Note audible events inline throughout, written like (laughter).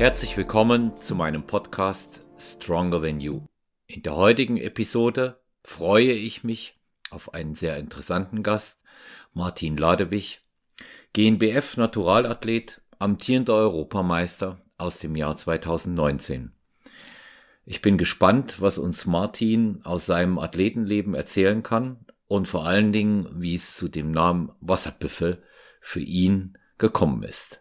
Herzlich willkommen zu meinem Podcast Stronger Than You. In der heutigen Episode freue ich mich auf einen sehr interessanten Gast, Martin Ladewig, GNBF Naturalathlet, amtierender Europameister aus dem Jahr 2019. Ich bin gespannt, was uns Martin aus seinem Athletenleben erzählen kann und vor allen Dingen, wie es zu dem Namen Wasserbüffel für ihn gekommen ist.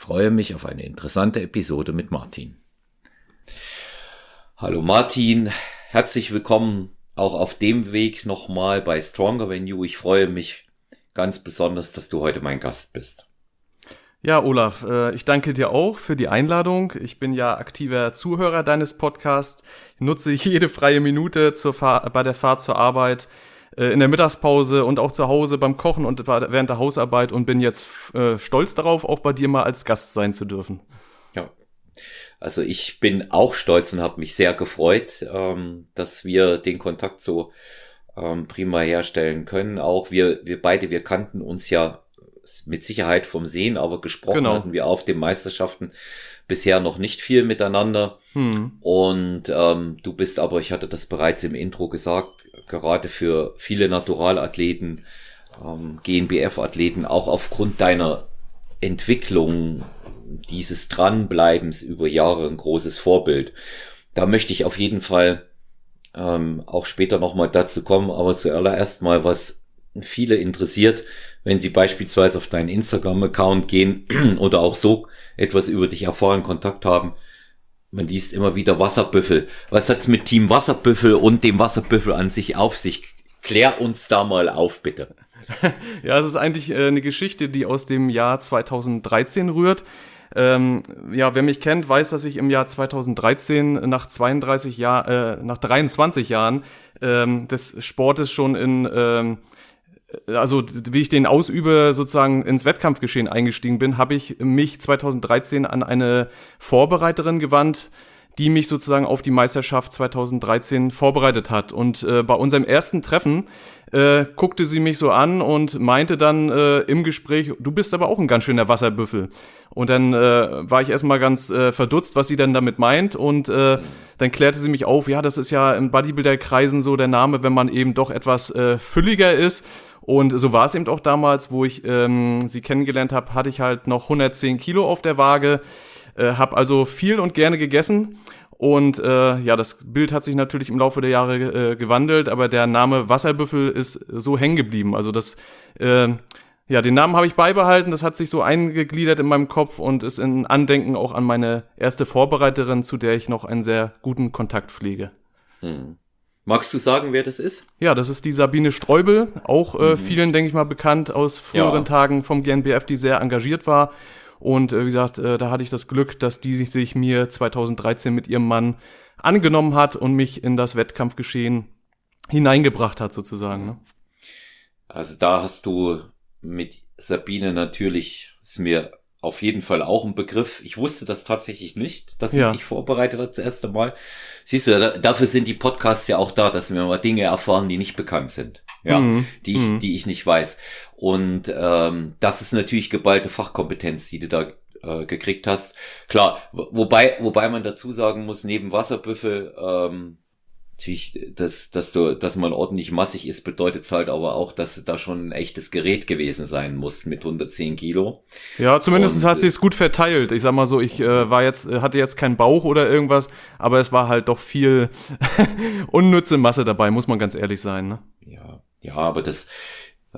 Ich freue mich auf eine interessante Episode mit Martin. Hallo Martin, herzlich willkommen auch auf dem Weg nochmal bei Stronger Than You. Ich freue mich ganz besonders, dass du heute mein Gast bist. Ja, Olaf, äh, ich danke dir auch für die Einladung. Ich bin ja aktiver Zuhörer deines Podcasts. Ich nutze (laughs) jede freie Minute zur Fahr bei der Fahrt zur Arbeit, in der Mittagspause und auch zu Hause beim Kochen und während der Hausarbeit und bin jetzt äh, stolz darauf, auch bei dir mal als Gast sein zu dürfen. Ja. Also ich bin auch stolz und habe mich sehr gefreut, ähm, dass wir den Kontakt so ähm, prima herstellen können. Auch wir, wir beide, wir kannten uns ja mit Sicherheit vom Sehen, aber gesprochen genau. hatten wir auf den Meisterschaften bisher noch nicht viel miteinander. Hm. Und ähm, du bist aber, ich hatte das bereits im Intro gesagt, gerade für viele Naturalathleten, ähm, GNBF-Athleten, auch aufgrund deiner Entwicklung dieses Dranbleibens über Jahre ein großes Vorbild. Da möchte ich auf jeden Fall ähm, auch später nochmal dazu kommen, aber zuallererst mal, was viele interessiert, wenn sie beispielsweise auf deinen Instagram-Account gehen (clears throat) oder auch so etwas über dich erfahren, Kontakt haben. Man liest immer wieder Wasserbüffel. Was hat's mit Team Wasserbüffel und dem Wasserbüffel an sich auf sich? Klär uns da mal auf, bitte. (laughs) ja, es ist eigentlich äh, eine Geschichte, die aus dem Jahr 2013 rührt. Ähm, ja, wer mich kennt, weiß, dass ich im Jahr 2013 nach 32 Jahren, äh, nach 23 Jahren ähm, des Sportes schon in ähm, also wie ich den ausübe, sozusagen ins Wettkampfgeschehen eingestiegen bin, habe ich mich 2013 an eine Vorbereiterin gewandt, die mich sozusagen auf die Meisterschaft 2013 vorbereitet hat. Und äh, bei unserem ersten Treffen äh, guckte sie mich so an und meinte dann äh, im Gespräch, du bist aber auch ein ganz schöner Wasserbüffel. Und dann äh, war ich erstmal ganz äh, verdutzt, was sie denn damit meint. Und äh, dann klärte sie mich auf, ja, das ist ja in Bodybuilder-Kreisen so der Name, wenn man eben doch etwas äh, fülliger ist. Und so war es eben auch damals, wo ich ähm, sie kennengelernt habe, hatte ich halt noch 110 Kilo auf der Waage, äh, habe also viel und gerne gegessen. Und äh, ja, das Bild hat sich natürlich im Laufe der Jahre äh, gewandelt, aber der Name Wasserbüffel ist so hängen geblieben. Also das, äh, ja, den Namen habe ich beibehalten, das hat sich so eingegliedert in meinem Kopf und ist in Andenken auch an meine erste Vorbereiterin, zu der ich noch einen sehr guten Kontakt pflege. Hm. Magst du sagen, wer das ist? Ja, das ist die Sabine Streubel, auch äh, mhm. vielen, denke ich mal, bekannt aus früheren ja. Tagen vom GNBF, die sehr engagiert war. Und äh, wie gesagt, äh, da hatte ich das Glück, dass die sich mir 2013 mit ihrem Mann angenommen hat und mich in das Wettkampfgeschehen hineingebracht hat, sozusagen. Ne? Also da hast du mit Sabine natürlich, ist mir auf jeden Fall auch ein Begriff. Ich wusste das tatsächlich nicht, dass sie ja. dich vorbereitet hat das erste Mal. Siehst du, da, dafür sind die Podcasts ja auch da, dass wir mal Dinge erfahren, die nicht bekannt sind. Ja, mhm. die ich, mhm. die ich nicht weiß. Und ähm, das ist natürlich geballte Fachkompetenz, die du da äh, gekriegt hast. Klar, wobei, wobei man dazu sagen muss, neben Wasserbüffel ähm, natürlich, dass, dass du, dass man ordentlich massig ist, bedeutet es halt aber auch, dass da schon ein echtes Gerät gewesen sein muss mit 110 Kilo. Ja, zumindest hat sie es gut verteilt. Ich sag mal so, ich äh, war jetzt, hatte jetzt keinen Bauch oder irgendwas, aber es war halt doch viel (laughs) unnütze Masse dabei, muss man ganz ehrlich sein. Ne? Ja, ja, aber das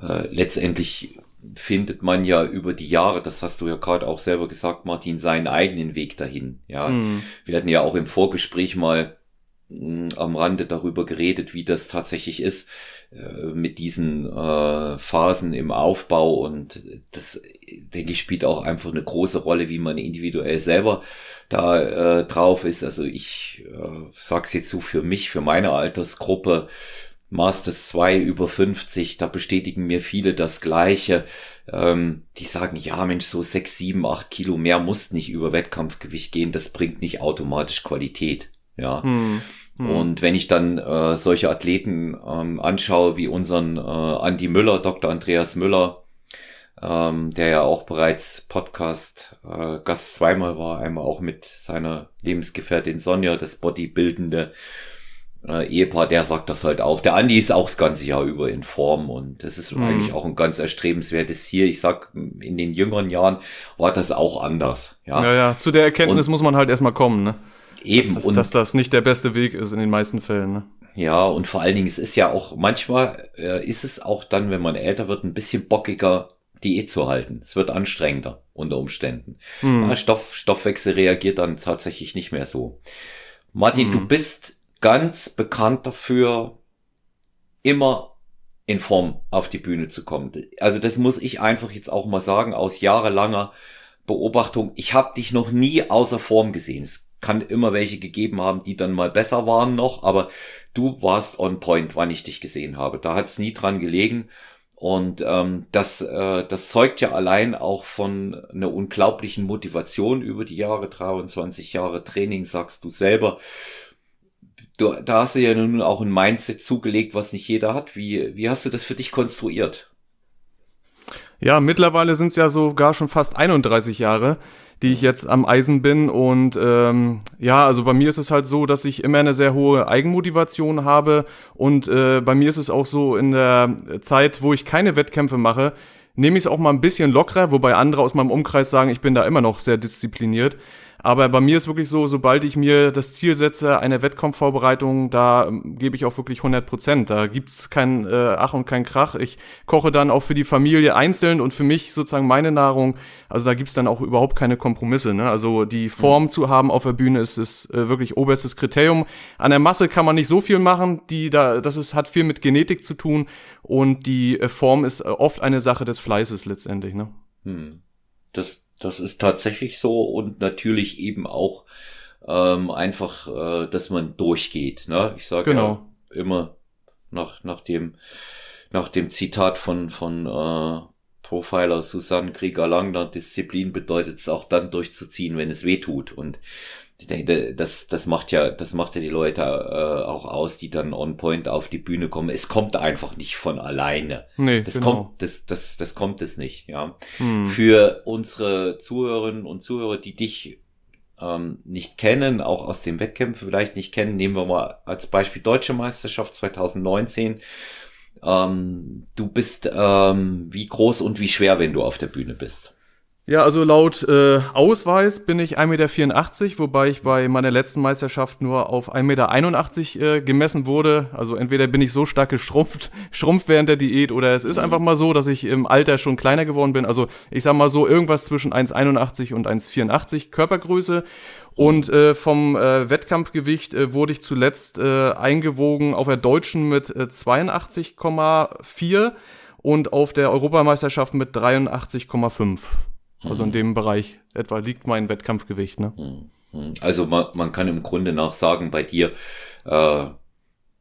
äh, letztendlich findet man ja über die Jahre, das hast du ja gerade auch selber gesagt, Martin, seinen eigenen Weg dahin. Ja, mm. wir hatten ja auch im Vorgespräch mal am Rande darüber geredet, wie das tatsächlich ist äh, mit diesen äh, Phasen im Aufbau und das denke ich spielt auch einfach eine große Rolle, wie man individuell selber da äh, drauf ist. Also ich äh, sag's jetzt so für mich, für meine Altersgruppe Masters 2 über 50, da bestätigen mir viele das Gleiche. Ähm, die sagen, ja Mensch, so 6, 7, 8 Kilo mehr muss nicht über Wettkampfgewicht gehen, das bringt nicht automatisch Qualität. Ja. Hm. Hm. Und wenn ich dann äh, solche Athleten ähm, anschaue, wie unseren äh, Andy Müller, Dr. Andreas Müller, ähm, der ja auch bereits Podcast äh, Gast zweimal war, einmal auch mit seiner Lebensgefährtin Sonja, das bodybuildende äh, Ehepaar, der sagt das halt auch. Der Andi ist auch das ganze Jahr über in Form und das ist mhm. eigentlich auch ein ganz erstrebenswertes Ziel. Ich sag, in den jüngeren Jahren war das auch anders. Ja, ja, ja. zu der Erkenntnis und muss man halt erstmal kommen, ne? Eben. Dass, und dass das nicht der beste Weg ist in den meisten Fällen, ne? Ja, und vor allen Dingen, es ist ja auch, manchmal äh, ist es auch dann, wenn man älter wird, ein bisschen bockiger, Diät zu halten. Es wird anstrengender unter Umständen. Mhm. Ja, Stoff, Stoffwechsel reagiert dann tatsächlich nicht mehr so. Martin, mhm. du bist ganz bekannt dafür, immer in Form auf die Bühne zu kommen. Also das muss ich einfach jetzt auch mal sagen, aus jahrelanger Beobachtung. Ich habe dich noch nie außer Form gesehen. Es kann immer welche gegeben haben, die dann mal besser waren noch, aber du warst on point, wann ich dich gesehen habe. Da hat es nie dran gelegen. Und ähm, das, äh, das zeugt ja allein auch von einer unglaublichen Motivation über die Jahre, 23 Jahre Training, sagst du selber du, da hast du ja nun auch ein Mindset zugelegt, was nicht jeder hat. Wie, wie hast du das für dich konstruiert? Ja, mittlerweile sind es ja sogar schon fast 31 Jahre, die ich jetzt am Eisen bin. Und ähm, ja, also bei mir ist es halt so, dass ich immer eine sehr hohe Eigenmotivation habe. Und äh, bei mir ist es auch so in der Zeit, wo ich keine Wettkämpfe mache, nehme ich es auch mal ein bisschen lockerer, wobei andere aus meinem Umkreis sagen, ich bin da immer noch sehr diszipliniert. Aber bei mir ist wirklich so, sobald ich mir das Ziel setze, eine Wettkampfvorbereitung, da ähm, gebe ich auch wirklich 100 Prozent. Da gibt's kein äh, Ach und kein Krach. Ich koche dann auch für die Familie einzeln und für mich sozusagen meine Nahrung. Also da gibt's dann auch überhaupt keine Kompromisse. Ne? Also die Form mhm. zu haben auf der Bühne ist, ist äh, wirklich oberstes Kriterium. An der Masse kann man nicht so viel machen. Die da, das ist, hat viel mit Genetik zu tun und die äh, Form ist äh, oft eine Sache des Fleißes letztendlich. Ne? Hm. Das das ist tatsächlich so und natürlich eben auch ähm, einfach, äh, dass man durchgeht. Ne? Ich sage genau. ja immer nach, nach dem nach dem Zitat von von äh, Profiler Susanne Krieger-Langner, Disziplin bedeutet es auch dann durchzuziehen, wenn es weh tut. Und ich denke, das, das macht ja, das macht ja die Leute äh, auch aus, die dann on point auf die Bühne kommen. Es kommt einfach nicht von alleine. Nee, das genau. kommt, das, das, das kommt es nicht, ja. Hm. Für unsere Zuhörerinnen und Zuhörer, die dich ähm, nicht kennen, auch aus den Wettkämpfen vielleicht nicht kennen, nehmen wir mal als Beispiel Deutsche Meisterschaft 2019. Ähm, du bist ähm, wie groß und wie schwer, wenn du auf der Bühne bist. Ja, also laut äh, Ausweis bin ich 1,84 Meter, wobei ich bei meiner letzten Meisterschaft nur auf 1,81 Meter äh, gemessen wurde. Also entweder bin ich so stark geschrumpft, (laughs) schrumpft während der Diät oder es ist einfach mal so, dass ich im Alter schon kleiner geworden bin. Also ich sag mal so irgendwas zwischen 1,81 und 1,84 Körpergröße. Und äh, vom äh, Wettkampfgewicht äh, wurde ich zuletzt äh, eingewogen auf der Deutschen mit äh, 82,4 und auf der Europameisterschaft mit 83,5. Also in mhm. dem Bereich etwa liegt mein Wettkampfgewicht. Ne? Mhm. Also man, man kann im Grunde nach sagen, bei dir äh,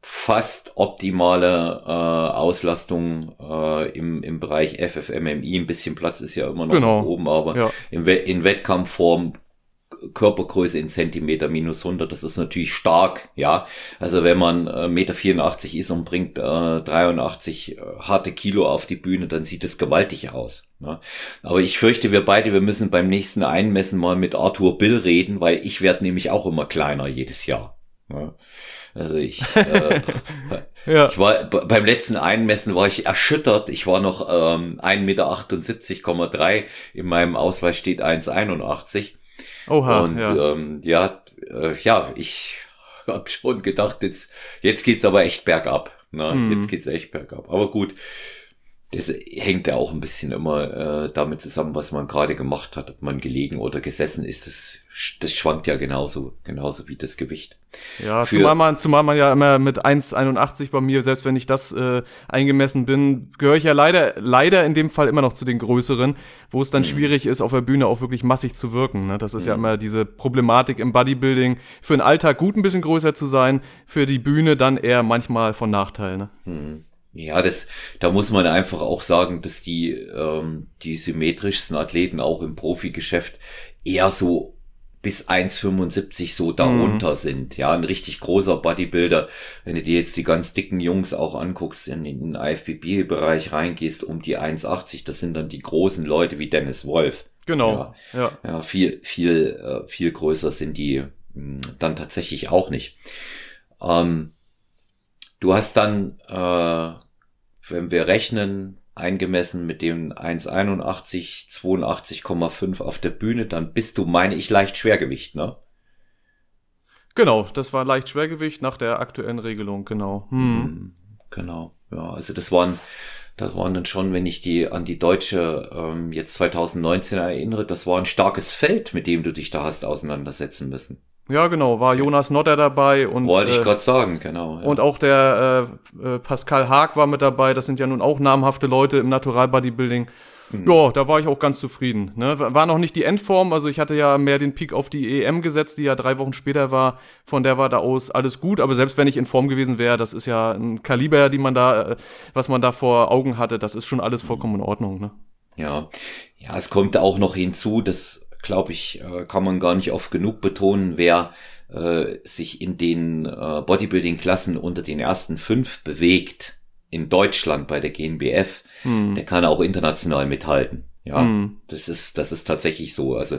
fast optimale äh, Auslastung äh, im, im Bereich FFMMI. Ein bisschen Platz ist ja immer noch genau. oben, aber ja. in, in Wettkampfform Körpergröße in Zentimeter minus 100, das ist natürlich stark, ja. Also wenn man äh, Meter 84 ist und bringt äh, 83 äh, harte Kilo auf die Bühne, dann sieht es gewaltig aus. Ne? Aber ich fürchte, wir beide, wir müssen beim nächsten Einmessen mal mit Arthur Bill reden, weil ich werde nämlich auch immer kleiner jedes Jahr. Ne? Also ich, äh, (laughs) ja. ich war beim letzten Einmessen war ich erschüttert. Ich war noch ähm, 1,78,3 Meter. In meinem Ausweis steht 1,81. Oha, und ja, ähm, ja, äh, ja, ich habe schon gedacht, jetzt, jetzt geht's aber echt bergab. Ne? Mhm. Jetzt geht's echt bergab. Aber gut, das hängt ja auch ein bisschen immer äh, damit zusammen, was man gerade gemacht hat, ob man gelegen oder gesessen ist. Das, das schwankt ja genauso, genauso wie das Gewicht. Ja, Für, zumal man, zumal man ja immer mit 1,81 bei mir, selbst wenn ich das äh, eingemessen bin, gehöre ich ja leider, leider in dem Fall immer noch zu den größeren, wo es dann mhm. schwierig ist, auf der Bühne auch wirklich massig zu wirken. Ne? Das ist ja mhm. immer diese Problematik im Bodybuilding, für den Alltag gut ein bisschen größer zu sein, für die Bühne dann eher manchmal von Nachteil. Ne? Mhm. Ja, das, da muss man einfach auch sagen, dass die, ähm, die symmetrischsten Athleten auch im Profigeschäft eher so bis 1,75 so darunter mhm. sind. Ja, ein richtig großer Bodybuilder. Wenn du dir jetzt die ganz dicken Jungs auch anguckst, in, in den IFBB-Bereich reingehst, um die 1,80, das sind dann die großen Leute wie Dennis Wolf. Genau. Ja, ja. ja viel, viel, äh, viel größer sind die hm, dann tatsächlich auch nicht. Ähm, du hast dann, äh, wenn wir rechnen, eingemessen mit dem 1,81, 82,5 auf der Bühne, dann bist du, meine ich, leicht Schwergewicht, ne? Genau, das war leicht Schwergewicht nach der aktuellen Regelung, genau. Hm. Mhm, genau, ja, also das waren, das waren dann schon, wenn ich die an die deutsche ähm, jetzt 2019 erinnere, das war ein starkes Feld, mit dem du dich da hast auseinandersetzen müssen. Ja, genau, war Jonas Nodder dabei und wollte ich äh, gerade sagen, genau. Ja. Und auch der äh, äh, Pascal Haag war mit dabei. Das sind ja nun auch namhafte Leute im Natural Bodybuilding. Mhm. Ja, da war ich auch ganz zufrieden. Ne? War noch nicht die Endform, also ich hatte ja mehr den Peak auf die EM gesetzt, die ja drei Wochen später war. Von der war da aus alles gut. Aber selbst wenn ich in Form gewesen wäre, das ist ja ein Kaliber, die man da, äh, was man da vor Augen hatte, das ist schon alles vollkommen in Ordnung. Ne? Ja, ja, es kommt auch noch hinzu, dass glaube ich, äh, kann man gar nicht oft genug betonen, wer äh, sich in den äh, Bodybuilding-Klassen unter den ersten fünf bewegt in Deutschland bei der GNBF, hm. der kann auch international mithalten. Ja, hm. das ist, das ist tatsächlich so. Also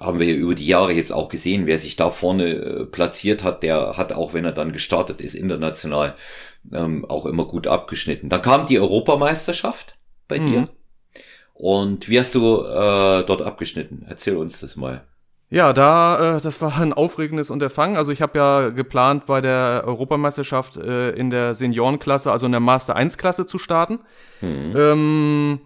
haben wir über die Jahre jetzt auch gesehen, wer sich da vorne äh, platziert hat, der hat auch, wenn er dann gestartet ist, international ähm, auch immer gut abgeschnitten. Dann kam die Europameisterschaft bei hm. dir. Und wie hast du äh, dort abgeschnitten? Erzähl uns das mal. Ja, da, äh, das war ein aufregendes Unterfangen. Also ich habe ja geplant, bei der Europameisterschaft äh, in der Seniorenklasse, also in der Master 1 Klasse zu starten. Mhm. Ähm,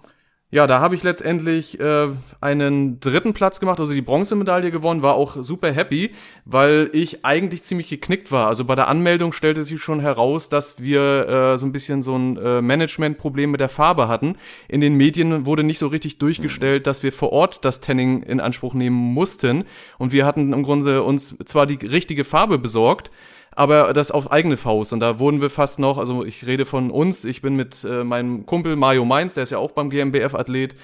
ja, da habe ich letztendlich äh, einen dritten Platz gemacht, also die Bronzemedaille gewonnen, war auch super happy, weil ich eigentlich ziemlich geknickt war. Also bei der Anmeldung stellte sich schon heraus, dass wir äh, so ein bisschen so ein äh, Managementproblem mit der Farbe hatten. In den Medien wurde nicht so richtig durchgestellt, dass wir vor Ort das Tanning in Anspruch nehmen mussten. Und wir hatten im Grunde uns zwar die richtige Farbe besorgt, aber das auf eigene Faust. Und da wurden wir fast noch, also ich rede von uns, ich bin mit äh, meinem Kumpel Mario Mainz, der ist ja auch beim GmbF-Athlet,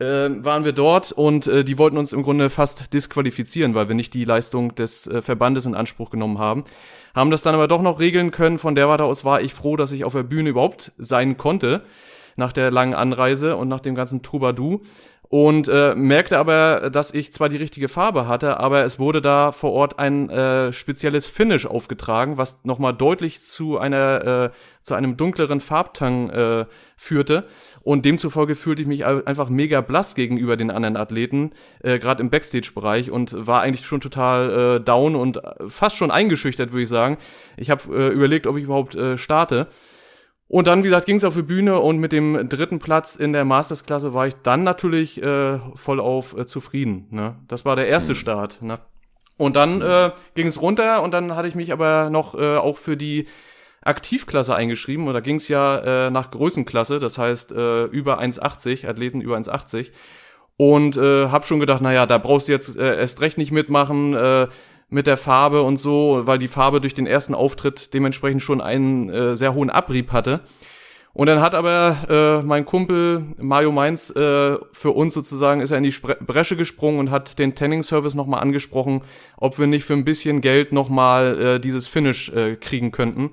äh, waren wir dort und äh, die wollten uns im Grunde fast disqualifizieren, weil wir nicht die Leistung des äh, Verbandes in Anspruch genommen haben. Haben das dann aber doch noch regeln können. Von der Warte aus war ich froh, dass ich auf der Bühne überhaupt sein konnte nach der langen Anreise und nach dem ganzen Troubadour und äh, merkte aber, dass ich zwar die richtige Farbe hatte, aber es wurde da vor Ort ein äh, spezielles Finish aufgetragen, was nochmal deutlich zu einer äh, zu einem dunkleren Farbtang äh, führte und demzufolge fühlte ich mich einfach mega blass gegenüber den anderen Athleten, äh, gerade im Backstage-Bereich und war eigentlich schon total äh, down und fast schon eingeschüchtert, würde ich sagen. Ich habe äh, überlegt, ob ich überhaupt äh, starte und dann, wie gesagt, ging es auf die Bühne und mit dem dritten Platz in der Mastersklasse war ich dann natürlich äh, voll auf äh, zufrieden. Ne? Das war der erste mhm. Start. Ne? Und dann äh, ging es runter und dann hatte ich mich aber noch äh, auch für die Aktivklasse eingeschrieben und da ging es ja äh, nach Größenklasse, das heißt äh, über 1,80, Athleten über 1,80 und äh, habe schon gedacht, naja, da brauchst du jetzt äh, erst recht nicht mitmachen, äh, mit der Farbe und so, weil die Farbe durch den ersten Auftritt dementsprechend schon einen äh, sehr hohen Abrieb hatte. Und dann hat aber äh, mein Kumpel Mario Mainz äh, für uns sozusagen ist er in die Spre Bresche gesprungen und hat den Tanning Service nochmal angesprochen, ob wir nicht für ein bisschen Geld nochmal äh, dieses Finish äh, kriegen könnten.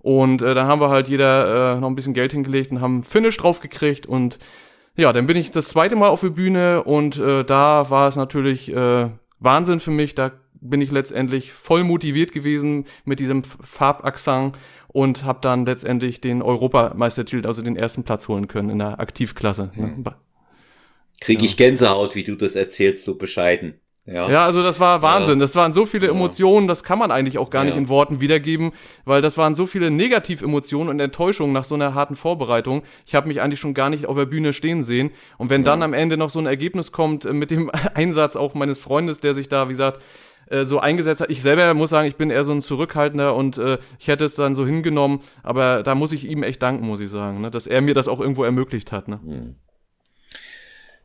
Und äh, dann haben wir halt jeder äh, noch ein bisschen Geld hingelegt und haben Finish draufgekriegt und ja, dann bin ich das zweite Mal auf der Bühne und äh, da war es natürlich äh, Wahnsinn für mich. Da bin ich letztendlich voll motiviert gewesen mit diesem Farbaxang und habe dann letztendlich den Europameistertitel, also den ersten Platz holen können in der Aktivklasse. Mhm. Kriege ich Gänsehaut, wie du das erzählst, so bescheiden. Ja. ja, also das war Wahnsinn. Das waren so viele Emotionen, das kann man eigentlich auch gar nicht in Worten wiedergeben, weil das waren so viele Negativemotionen und Enttäuschungen nach so einer harten Vorbereitung. Ich habe mich eigentlich schon gar nicht auf der Bühne stehen sehen. Und wenn dann am Ende noch so ein Ergebnis kommt äh, mit dem (laughs) Einsatz auch meines Freundes, der sich da, wie gesagt, äh, so eingesetzt hat. Ich selber muss sagen, ich bin eher so ein Zurückhaltender und äh, ich hätte es dann so hingenommen, aber da muss ich ihm echt danken, muss ich sagen, ne? dass er mir das auch irgendwo ermöglicht hat. Ne? Hm.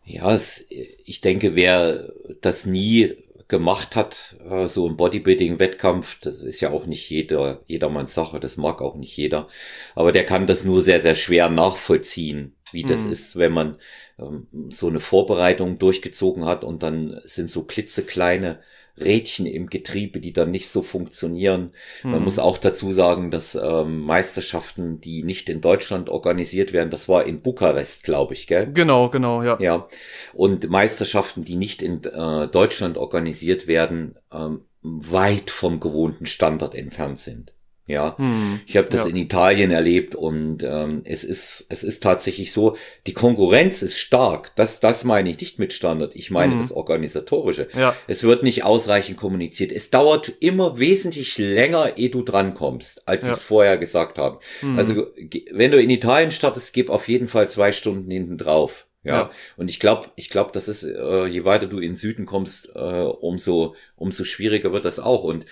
Ja, es, ich denke, wer das nie gemacht hat, äh, so ein Bodybuilding-Wettkampf, das ist ja auch nicht jeder, jedermanns Sache, das mag auch nicht jeder, aber der kann das nur sehr, sehr schwer nachvollziehen, wie das mhm. ist, wenn man ähm, so eine Vorbereitung durchgezogen hat und dann sind so klitzekleine Rädchen im Getriebe, die dann nicht so funktionieren. Mhm. Man muss auch dazu sagen, dass ähm, Meisterschaften, die nicht in Deutschland organisiert werden, das war in Bukarest, glaube ich, gell? Genau, genau, ja. Ja. Und Meisterschaften, die nicht in äh, Deutschland organisiert werden, ähm, weit vom gewohnten Standard entfernt sind. Ja. Hm. Ich habe das Ja. in Italien erlebt und ähm, es ist es ist tatsächlich so, die Konkurrenz ist stark. Das das meine ich nicht mit Standard. Ich meine Mhm. das organisatorische. Ja, Es wird nicht ausreichend kommuniziert. Es dauert immer wesentlich länger, ehe du drankommst, als Ja. sie es vorher gesagt haben. hm. Also wenn du in Italien startest, gib auf jeden Fall zwei Stunden hinten drauf. Ja. Ja. Und ich glaube, ich glaube, das ist, äh, je weiter du in den Süden kommst, äh, umso, umso schwieriger wird das auch. Und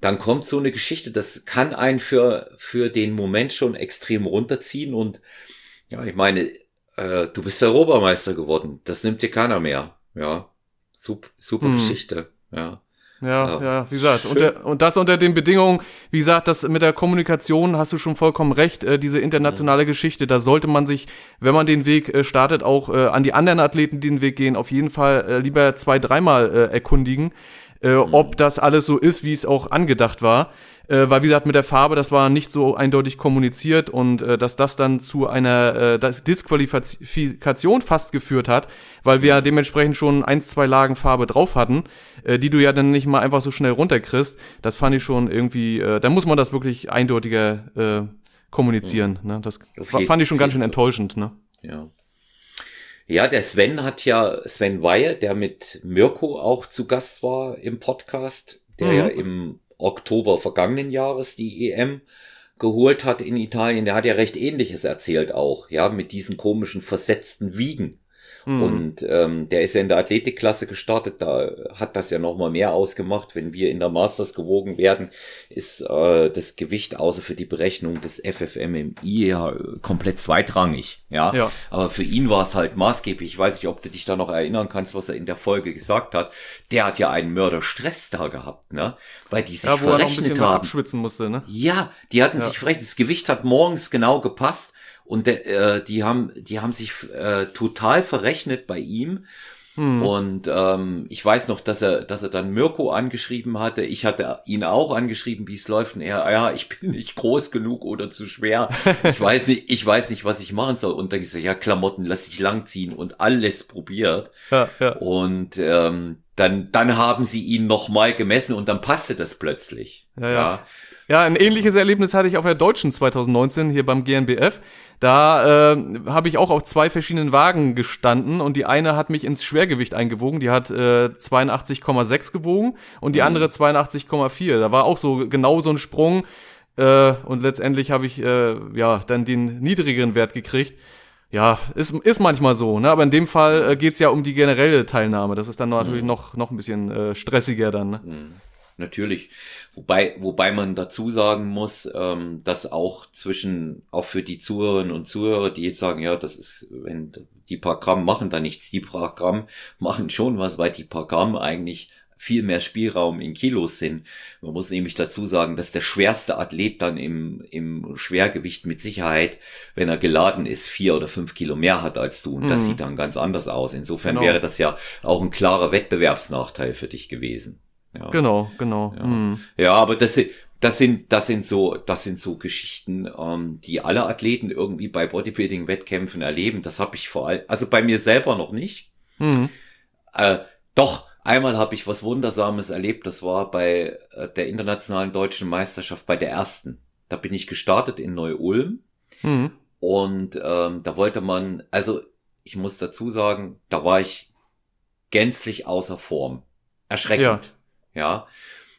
dann kommt so eine Geschichte, das kann einen für, für den Moment schon extrem runterziehen. Und ja, ich meine, äh, du bist Europameister geworden. Das nimmt dir keiner mehr. Ja. Super, super Hm. Geschichte. Ja. Ja, Ja. ja, wie gesagt, unter, und das unter den Bedingungen, wie gesagt, das mit der Kommunikation hast du schon vollkommen recht, äh, diese internationale Geschichte, da sollte man sich, wenn man den Weg äh, startet, auch äh, an die anderen Athleten, die den Weg gehen, auf jeden Fall äh, lieber zwei, dreimal äh, erkundigen, äh, ob das alles so ist, wie es auch angedacht war. Äh, weil, wie gesagt, mit der Farbe, das war nicht so eindeutig kommuniziert und äh, dass das dann zu einer äh, Disqualifikation fast geführt hat, weil wir ja dementsprechend schon eins, zwei Lagen Farbe drauf hatten, äh, die du ja dann nicht mal einfach so schnell runterkriegst. Das fand ich schon irgendwie, äh, da muss man das wirklich eindeutiger äh, kommunizieren. Ne? Das jeden- fand ich schon ganz schön enttäuschend. Ne? Ja. Ja, der Sven hat ja, Sven Weihe, der mit Mirko auch zu Gast war im Podcast, der Mhm. ja im Oktober vergangenen Jahres die EM geholt hat in Italien, der hat ja recht ähnliches erzählt auch, ja, mit diesen komischen versetzten Wiegen. Mhm. Und ähm, der ist ja in der Athletikklasse gestartet, da hat das ja nochmal mehr ausgemacht. Wenn wir in der Masters gewogen werden, ist äh, das Gewicht außer für die Berechnung des FFMMI ja komplett zweitrangig. Ja? Ja. aber für ihn war es halt maßgeblich. Ich weiß nicht, ob du dich da noch erinnern kannst, was er in der Folge gesagt hat. Der hat ja einen Mörderstress da gehabt, ne? Weil die sich ja, wo er noch ein bisschen verrechnet haben. abschwitzen musste. Ne? Ja, die hatten Ja. sich verrechnet. Das Gewicht hat morgens genau gepasst und der, äh, die haben, die haben sich äh, total verrechnet bei ihm. Hm. Und ähm, ich weiß noch, dass er, dass er dann Mirko angeschrieben hatte. Ich hatte ihn auch angeschrieben, wie es läuft. Und er, ja, ich bin nicht groß genug oder zu schwer. (laughs) Ich weiß nicht, ich weiß nicht, was ich machen soll. Und dann gesagt, ja, Klamotten, lass dich langziehen und alles probiert. Ja, ja. Und ähm, dann, dann haben sie ihn nochmal gemessen und dann passte das plötzlich. Ja, ja. Ja, ein ähnliches Erlebnis hatte ich auf der Deutschen 2019 hier beim GNBF. Da äh, habe ich auch auf zwei verschiedenen Wagen gestanden und die eine hat mich ins Schwergewicht eingewogen, die hat äh, 82,6 gewogen und die Mhm. andere 82,4. Da war auch so genau so ein Sprung äh, und letztendlich habe ich äh, ja dann den niedrigeren Wert gekriegt. Ja, ist, ist manchmal so, ne? aber in dem Fall äh, geht's ja um die generelle Teilnahme. Das ist dann natürlich noch, noch ein bisschen äh, stressiger dann. Ne? Natürlich. Wobei, wobei man dazu sagen muss, ähm, dass auch zwischen, auch für die Zuhörerinnen und Zuhörer, die jetzt sagen, ja, das ist, wenn die paar Gramm machen da nichts, die paar Gramm machen schon was, weil die paar Gramm eigentlich viel mehr Spielraum in Kilos sind. Man muss nämlich dazu sagen, dass der schwerste Athlet dann im, im Schwergewicht mit Sicherheit, wenn er geladen ist, vier oder fünf Kilo mehr hat als du. Und das Mhm. sieht dann ganz anders aus. Insofern Genau. wäre das ja auch ein klarer Wettbewerbsnachteil für dich gewesen. Ja. Genau, genau. Ja. Mhm. Ja, aber das sind, das sind, das sind so, das sind so Geschichten, ähm, die alle Athleten irgendwie bei Bodybuilding-Wettkämpfen erleben. Das habe ich vor allem, also bei mir selber noch nicht. Mhm. Äh, doch, einmal habe ich was Wundersames erlebt. Das war bei äh, der internationalen deutschen Meisterschaft, bei der ersten. Da bin ich gestartet in Neu-Ulm Mhm. und ähm, da wollte man, also ich muss dazu sagen, da war ich gänzlich außer Form. Erschreckend. Ja.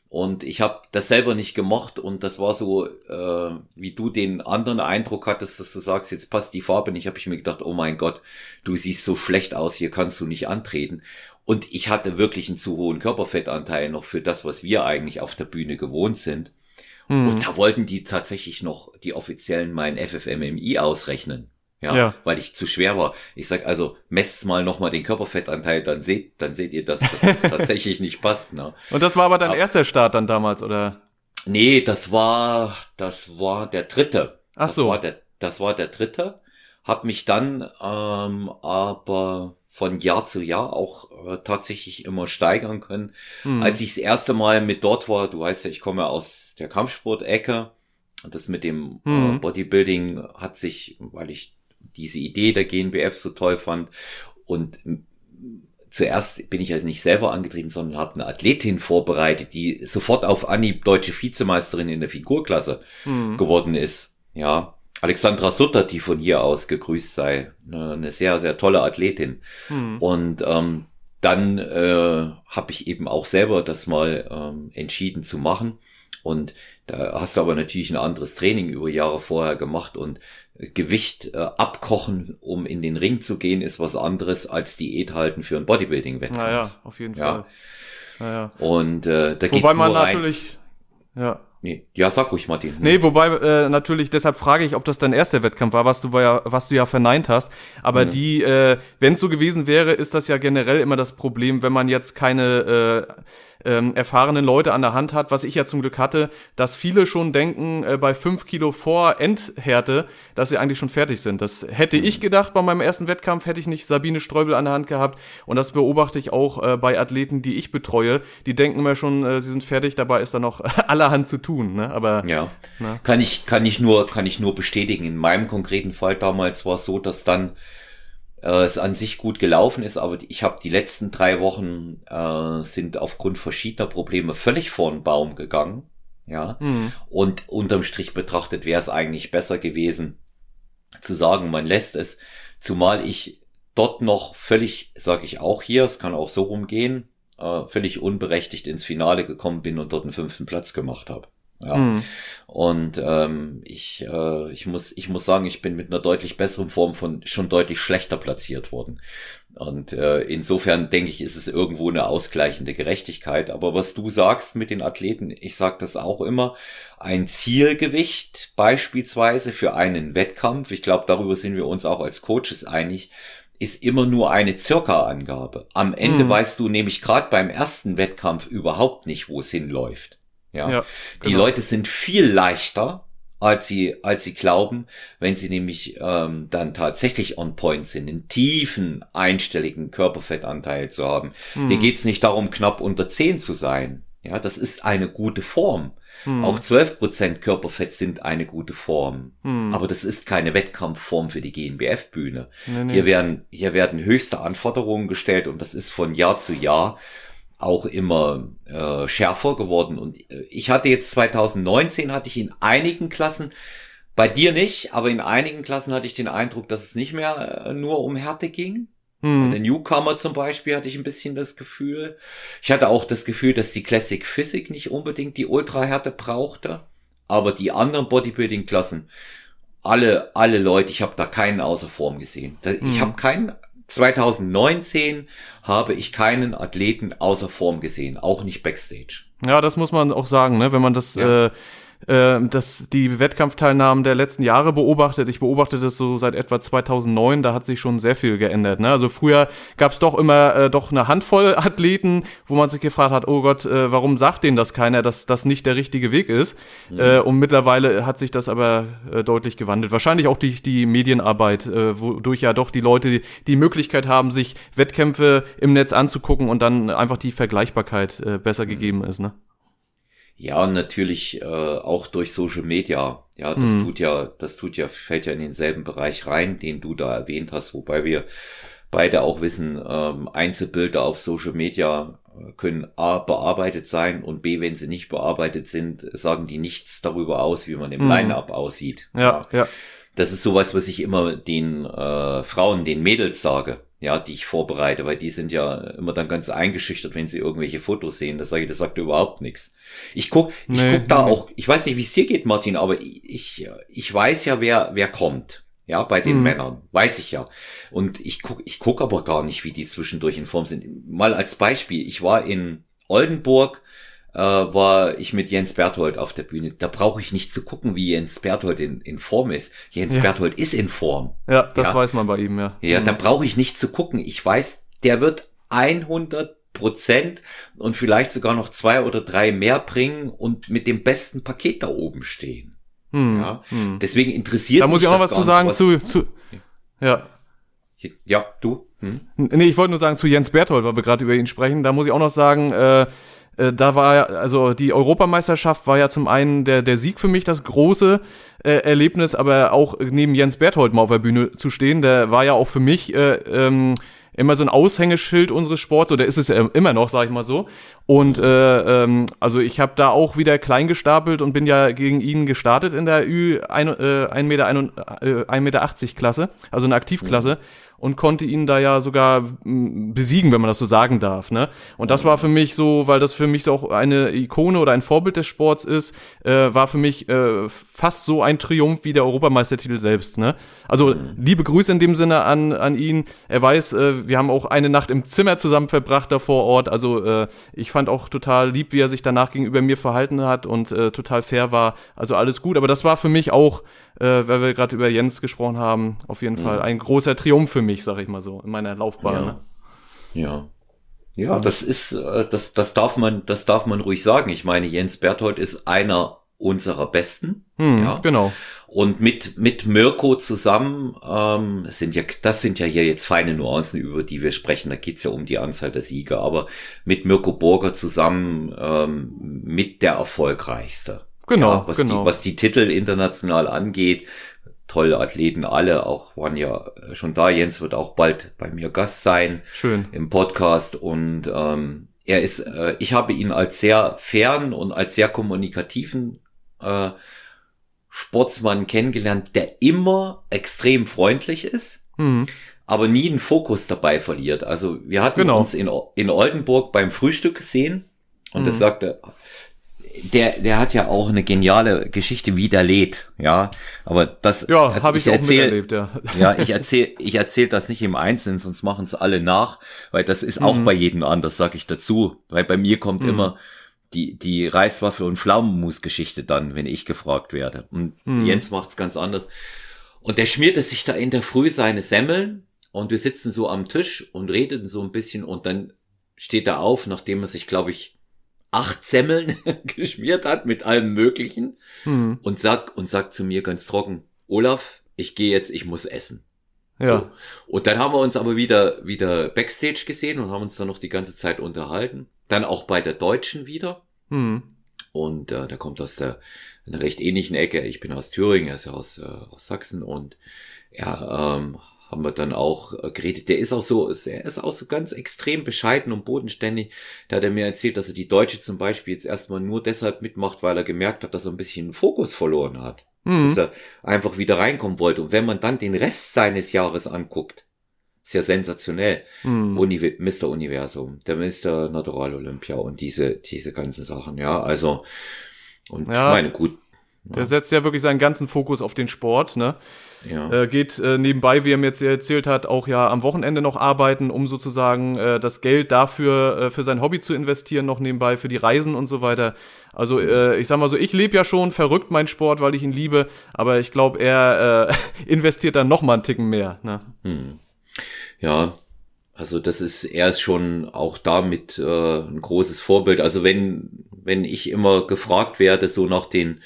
Und ich habe das selber nicht gemocht und das war so, äh, wie du den anderen Eindruck hattest, dass du sagst, jetzt passt die Farbe nicht, habe ich mir gedacht, oh mein Gott, du siehst so schlecht aus, hier kannst du nicht antreten. Und ich hatte wirklich einen zu hohen Körperfettanteil noch für das, was wir eigentlich auf der Bühne gewohnt sind. Mhm. Und da wollten die tatsächlich noch, die Offiziellen, mein FFMMI ausrechnen. Ja, Ja. weil ich zu schwer war. Ich sag also, messt mal nochmal den Körperfettanteil, dann seht, dann seht ihr, dass dass das (laughs) tatsächlich nicht passt. Ne? Und das war aber dein Aber- erster Start dann damals, oder? Nee, das war, das war der dritte. Ach das so. War der, das war der dritte. habe mich dann ähm, aber von Jahr zu Jahr auch äh, tatsächlich immer steigern können. Mhm. Als ich das erste Mal mit dort war, du weißt ja, ich komme aus der Kampfsport-Ecke. Das mit dem mhm. äh, Bodybuilding hat sich, weil ich diese Idee der GNBF so toll fand und zuerst bin ich also nicht selber angetreten, sondern habe eine Athletin vorbereitet, die sofort auf Anhieb deutsche Vizemeisterin in der Figurklasse mhm. geworden ist. Ja, Alexandra Sutter, die von hier aus gegrüßt sei, eine sehr, sehr tolle Athletin. Mhm. Und ähm, dann äh, habe ich eben auch selber das mal ähm, entschieden zu machen. Und da hast du aber natürlich ein anderes Training über Jahre vorher gemacht und Gewicht äh, abkochen, um in den Ring zu gehen, ist was anderes als Diät halten für ein Bodybuilding-Wettkampf. Naja, auf jeden ja. Fall. Naja. Und äh, da Wobei man natürlich, ja. Nee, ja, sag ruhig, Martin. Nee, wobei äh, natürlich, deshalb frage ich, ob das dein erster Wettkampf war, was du ja, was du ja verneint hast. Aber mhm. die, äh, wenn es so gewesen wäre, ist das ja generell immer das Problem, wenn man jetzt keine äh, ähm, erfahrenen Leute an der Hand hat, was ich ja zum Glück hatte, dass viele schon denken, äh, bei fünf Kilo vor Endhärte, dass sie eigentlich schon fertig sind. Das hätte mhm. ich gedacht bei meinem ersten Wettkampf, hätte ich nicht Sabine Streubel an der Hand gehabt. Und das beobachte ich auch äh, bei Athleten, die ich betreue. Die denken immer schon, äh, sie sind fertig, dabei ist da noch (laughs) allerhand zu tun. Ne? Aber ja, na. kann ich kann ich nur kann ich nur bestätigen. In meinem konkreten Fall damals war es so, dass dann äh, es an sich gut gelaufen ist, aber ich habe die letzten drei Wochen äh, sind aufgrund verschiedener Probleme völlig vor den Baum gegangen. Ja. Mhm. Und unterm Strich betrachtet wäre es eigentlich besser gewesen, zu sagen, man lässt es, zumal ich dort noch völlig, sage ich auch hier, es kann auch so rumgehen, äh, völlig unberechtigt ins Finale gekommen bin und dort einen fünften Platz gemacht habe. Ja. Mhm. Und ähm, ich, äh, ich, muss, ich muss sagen, ich bin mit einer deutlich besseren Form von schon deutlich schlechter platziert worden. Und äh, insofern denke ich, ist es irgendwo eine ausgleichende Gerechtigkeit. Aber was du sagst mit den Athleten, ich sage das auch immer, ein Zielgewicht beispielsweise für einen Wettkampf, ich glaube, darüber sind wir uns auch als Coaches einig, ist immer nur eine Circa-Angabe. Am Ende mhm. weißt du nämlich gerade beim ersten Wettkampf überhaupt nicht, wo es hinläuft. Ja. ja Die genau. Leute sind viel leichter, als sie, als sie glauben, wenn sie nämlich ähm, dann tatsächlich on point sind, einen tiefen einstelligen Körperfettanteil zu haben. Hm. Hier geht's nicht darum, knapp unter 10 zu sein. Ja, das ist eine gute Form. Hm. Auch 12% Körperfett sind eine gute Form. Hm. Aber das ist keine Wettkampfform für die GNBF-Bühne. Nee, nee. Hier werden, hier werden höchste Anforderungen gestellt und das ist von Jahr zu Jahr auch immer äh, schärfer geworden. Und äh, ich hatte jetzt 2019 hatte ich in einigen Klassen, bei dir nicht, aber in einigen Klassen hatte ich den Eindruck, dass es nicht mehr äh, nur um Härte ging. Hm. Bei der Newcomer zum Beispiel hatte ich ein bisschen das Gefühl. Ich hatte auch das Gefühl, dass die Classic Physik nicht unbedingt die Ultrahärte brauchte. Aber die anderen Bodybuilding-Klassen, alle, alle Leute, ich habe da keinen außer Form gesehen. Ich hm. habe keinen 2019 habe ich keinen Athleten außer Form gesehen, auch nicht backstage. Ja, das muss man auch sagen, ne? wenn man das ja. äh, äh, das die Wettkampfteilnahmen der letzten Jahre beobachtet. Ich beobachte das so seit etwa 2009, da hat sich schon sehr viel geändert. Ne? Also früher gab es doch immer äh, doch eine Handvoll (laughs) Athleten, wo man sich gefragt hat, oh Gott, äh, warum sagt denen das keiner, dass das nicht der richtige Weg ist? Mhm. Äh, und mittlerweile hat sich das aber äh, deutlich gewandelt. Wahrscheinlich auch die, die Medienarbeit, äh, wodurch ja doch die Leute die Möglichkeit haben, sich Wettkämpfe im Netz anzugucken und dann einfach die Vergleichbarkeit äh, besser mhm. gegeben ist. Ne? Ja, und natürlich äh, auch durch Social Media. Ja, das mhm. tut ja, das tut ja, fällt ja in denselben Bereich rein, den du da erwähnt hast, wobei wir beide auch wissen, ähm, Einzelbilder auf Social Media äh, können A bearbeitet sein und B, wenn sie nicht bearbeitet sind, sagen die nichts darüber aus, wie man im mhm. Line-Up aussieht. Ja, ja. Das ist sowas, was ich immer den äh, Frauen, den Mädels sage ja, die ich vorbereite, weil die sind ja immer dann ganz eingeschüchtert, wenn sie irgendwelche Fotos sehen. Das sage ich, das sagt überhaupt nichts. Ich guck, ich nee, guck da nee. auch, ich weiß nicht, wie es dir geht, Martin, aber ich, ich weiß ja, wer, wer kommt. Ja, bei den mhm. Männern. Weiß ich ja. Und ich guck, ich guck aber gar nicht, wie die zwischendurch in Form sind. Mal als Beispiel. Ich war in Oldenburg äh, war ich mit Jens Berthold auf der Bühne. Da brauche ich nicht zu gucken, wie Jens Berthold in, in Form ist. Jens ja. Berthold ist in Form. Ja, das ja. weiß man bei ihm, ja. Ja, mhm. da brauche ich nicht zu gucken. Ich weiß, der wird 100 Prozent und vielleicht sogar noch zwei oder drei mehr bringen und mit dem besten Paket da oben stehen. Hm, ja. Hm. Deswegen interessiert da muss ich auch noch was zu sagen was, zu, zu Ja. Ja, du? Hm? Nee, ich wollte nur sagen zu Jens Berthold, weil wir gerade über ihn sprechen. Da muss ich auch noch sagen, äh, äh, da war ja, also die Europameisterschaft war ja zum einen der, der Sieg für mich das große äh, Erlebnis, aber auch neben Jens Berthold mal auf der Bühne zu stehen, der war ja auch für mich äh, ähm, immer so ein Aushängeschild unseres Sports, oder ist es ja immer noch, sag ich mal so. Und äh, ähm, also ich habe da auch wieder klein gestapelt und bin ja gegen ihn gestartet in der Ü 1 äh, Meter, 1 Meter 80 Klasse, also eine Aktivklasse. Mhm und konnte ihn da ja sogar mm, besiegen, wenn man das so sagen darf. Ne? Und das war für mich so, weil das für mich so auch eine Ikone oder ein Vorbild des Sports ist, äh, war für mich äh, fast so ein Triumph wie der Europameistertitel selbst. Ne? Also mhm. liebe Grüße in dem Sinne an, an ihn. Er weiß, äh, wir haben auch eine Nacht im Zimmer zusammen verbracht da vor Ort. Also äh, ich fand auch total lieb, wie er sich danach gegenüber mir verhalten hat und äh, total fair war. Also alles gut. Aber das war für mich auch, äh, weil wir gerade über Jens gesprochen haben, auf jeden mhm. Fall ein großer Triumph für mich mich, sag ich mal so, in meiner Laufbahn. Ja. Ne? ja. Ja, das ist, äh, das, das darf man, das darf man ruhig sagen. Ich meine, Jens Berthold ist einer unserer Besten. Hm, ja. Genau. Und mit, mit Mirko zusammen, ähm, sind ja, das sind ja hier jetzt feine Nuancen, über die wir sprechen. Da geht's ja um die Anzahl der Siege. Aber mit Mirko Burger zusammen ähm, mit der erfolgreichste. Genau, ja, was genau. Die, was die Titel international angeht, tolle Athleten alle, auch waren ja schon da. Jens wird auch bald bei mir Gast sein. Schön. Im Podcast und ähm, er ist, äh, ich habe ihn als sehr fern und als sehr kommunikativen äh, Sportsmann kennengelernt, der immer extrem freundlich ist, mhm. aber nie einen Fokus dabei verliert. Also wir hatten genau. uns in, in Oldenburg beim Frühstück gesehen und mhm. das sagte, der, der hat ja auch eine geniale Geschichte, wie der lädt, ja. Aber das ja, habe ich, ich auch erzähl, miterlebt, ja. Ja, ich erzähl, ich erzähl das nicht im Einzelnen, sonst machen es alle nach, weil das ist auch mhm. bei jedem anders, sag ich dazu. Weil bei mir kommt mhm. immer die, die Reiswaffe und Pflaumenmus-Geschichte dann, wenn ich gefragt werde. Und mhm. Jens macht's ganz anders. Und der schmierte sich da in der Früh seine Semmeln und wir sitzen so am Tisch und reden so ein bisschen und dann steht er auf, nachdem er sich, glaube ich, acht Semmeln (laughs) geschmiert hat mit allem Möglichen hm. und sagt und sagt zu mir ganz trocken, Olaf, ich gehe jetzt, ich muss essen. Ja. So. Und dann haben wir uns aber wieder wieder Backstage gesehen und haben uns dann noch die ganze Zeit unterhalten. Dann auch bei der Deutschen wieder. Hm. Und äh, da kommt aus der einer recht ähnlichen Ecke. Ich bin aus Thüringen, er ist ja aus, äh, aus Sachsen und er ähm, haben wir dann auch äh, geredet. Der ist auch so, er ist auch so ganz extrem bescheiden und bodenständig. Da hat er mir erzählt, dass er die Deutsche zum Beispiel jetzt erstmal nur deshalb mitmacht, weil er gemerkt hat, dass er ein bisschen Fokus verloren hat. Mhm. Dass er einfach wieder reinkommen wollte. Und wenn man dann den Rest seines Jahres anguckt, ist ja sensationell. Mhm. Uni Mr. Universum, der Mr. Natural Olympia und diese, diese ganzen Sachen, ja. Also, und ja, ich meine, gut. Der setzt ja wirklich seinen ganzen Fokus auf den Sport, ne? Ja. Äh, geht äh, nebenbei, wie er mir jetzt erzählt hat, auch ja am Wochenende noch arbeiten, um sozusagen äh, das Geld dafür äh, für sein Hobby zu investieren, noch nebenbei für die Reisen und so weiter. Also äh, ich sag mal so, ich lebe ja schon verrückt meinen Sport, weil ich ihn liebe, aber ich glaube, er äh, (laughs) investiert dann noch mal einen Ticken mehr. Ne? Hm. Ja, also das ist, er ist schon auch damit äh, ein großes Vorbild. Also wenn, wenn ich immer gefragt werde, so nach den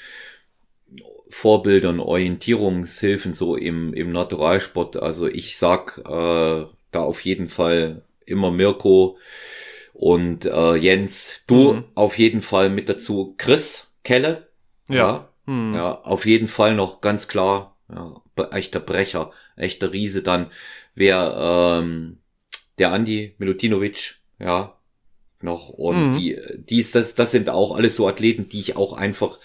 Vorbildern, Orientierungshilfen so im, im Naturalsport. Also ich sag äh, da auf jeden Fall immer Mirko und äh, Jens. Du mhm. auf jeden Fall mit dazu. Chris Kelle. Ja. Ja, mhm. ja auf jeden Fall noch ganz klar. Ja, echter Brecher, echter Riese dann. Wer ähm, der Andi Milutinovic, ja, noch. Und Mhm. die, die ist, das, das sind auch alles so Athleten, die ich auch einfach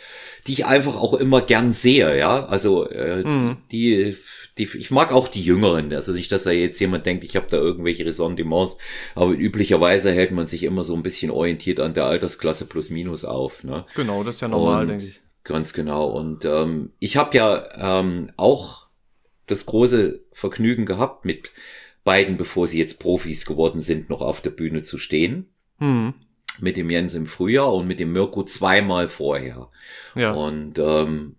die ich einfach auch immer gern sehe, ja. Also äh, Mhm. die, die, ich mag auch die Jüngeren. Also nicht, dass da jetzt jemand denkt, ich habe da irgendwelche Ressentiments, aber üblicherweise hält man sich immer so ein bisschen orientiert an der Altersklasse plus minus auf. Ne? Genau, das ist ja normal, Und denke ich. Ganz genau. Und ähm, ich habe ja ähm, auch das große Vergnügen gehabt, mit beiden, bevor sie jetzt Profis geworden sind, noch auf der Bühne zu stehen. Mhm. Mit dem Jens im Frühjahr und mit dem Mirko zweimal vorher. Ja. Und ähm,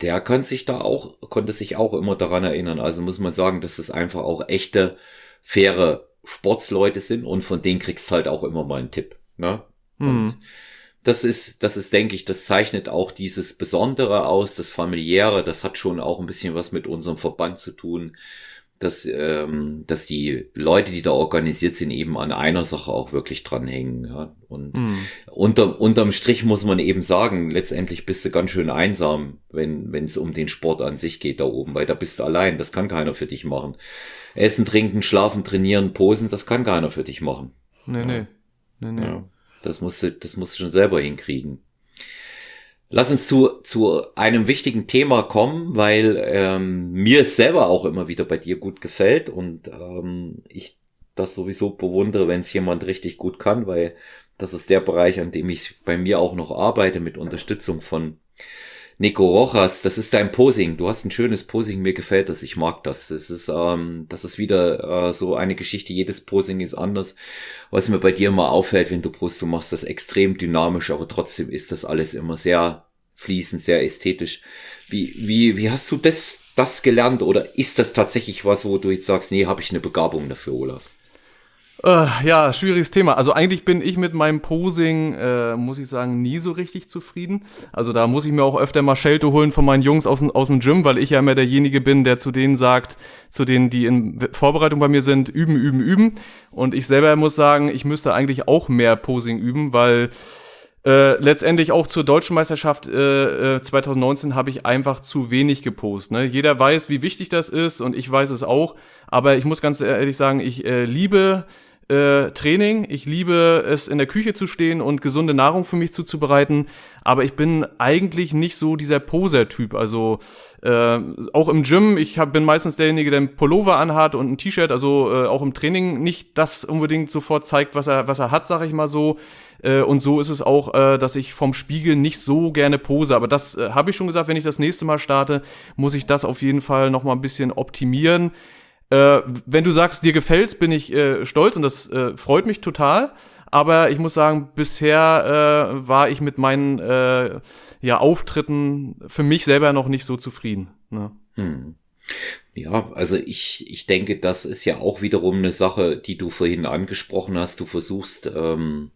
der kann sich da auch, konnte sich auch immer daran erinnern. Also muss man sagen, dass es einfach auch echte, faire Sportsleute sind und von denen kriegst halt auch immer mal einen Tipp. Ne? Mhm. Und das ist, das ist, denke ich, das zeichnet auch dieses Besondere aus, das familiäre, das hat schon auch ein bisschen was mit unserem Verband zu tun. Dass, ähm, dass die Leute, die da organisiert sind, eben an einer Sache auch wirklich dranhängen. Ja? Und mhm. unter, unterm Strich muss man eben sagen, letztendlich bist du ganz schön einsam, wenn wenn es um den Sport an sich geht da oben, weil da bist du allein, das kann keiner für dich machen. Essen, trinken, schlafen, trainieren, posen, das kann keiner für dich machen. Nee, ja. nee. nee, nee. Ja, das musst du, das musst du schon selber hinkriegen. Lass uns zu, zu einem wichtigen Thema kommen, weil ähm, mir es selber auch immer wieder bei dir gut gefällt und ähm, ich das sowieso bewundere, wenn es jemand richtig gut kann, weil das ist der Bereich, an dem ich bei mir auch noch arbeite mit Unterstützung von Nico Rojas, das ist dein Posing. Du hast ein schönes Posing, mir gefällt das, ich mag das. Das ist, ähm, das ist wieder äh, so eine Geschichte, jedes Posing ist anders. Was mir bei dir immer auffällt, wenn du Brust, du machst das extrem dynamisch, aber trotzdem ist das alles immer sehr fließend, sehr ästhetisch. Wie, wie, wie hast du das, das gelernt oder ist das tatsächlich was, wo du jetzt sagst, nee, habe ich eine Begabung dafür, Olaf? Äh, ja, schwieriges Thema. Also eigentlich bin ich mit meinem Posing, äh, muss ich sagen, nie so richtig zufrieden. Also da muss ich mir auch öfter mal Schelte holen von meinen Jungs aus, aus dem Gym, weil ich ja immer derjenige bin, der zu denen sagt, zu denen, die in Vorbereitung bei mir sind, üben, üben, üben. Und ich selber muss sagen, ich müsste eigentlich auch mehr Posing üben, weil äh, letztendlich auch zur deutschen Meisterschaft äh, 2019 äh, habe ich einfach zu wenig gepostet. Ne? Jeder weiß, wie wichtig das ist und ich weiß es auch. Aber ich muss ganz ehrlich sagen, ich äh, liebe äh, Training. Ich liebe es, in der Küche zu stehen und gesunde Nahrung für mich zuzubereiten. Aber ich bin eigentlich nicht so dieser Poser-Typ. Also äh, auch im Gym, ich hab, bin meistens derjenige, der ein Pullover anhat und ein T-Shirt. Also äh, auch im Training nicht das unbedingt sofort zeigt, was er, was er hat, sag ich mal so. Äh, und so ist es auch, äh, dass ich vom Spiegel nicht so gerne pose. Aber das äh, habe ich schon gesagt, wenn ich das nächste Mal starte, muss ich das auf jeden Fall noch mal ein bisschen optimieren. Äh, wenn du sagst, dir gefällt's, bin ich äh, stolz und das äh, freut mich total. Aber ich muss sagen, bisher äh, war ich mit meinen äh, ja, Auftritten für mich selber noch nicht so zufrieden. Ne? Hm. Ja, also ich, ich denke, das ist ja auch wiederum eine Sache, die du vorhin angesprochen hast. Du versuchst ähm,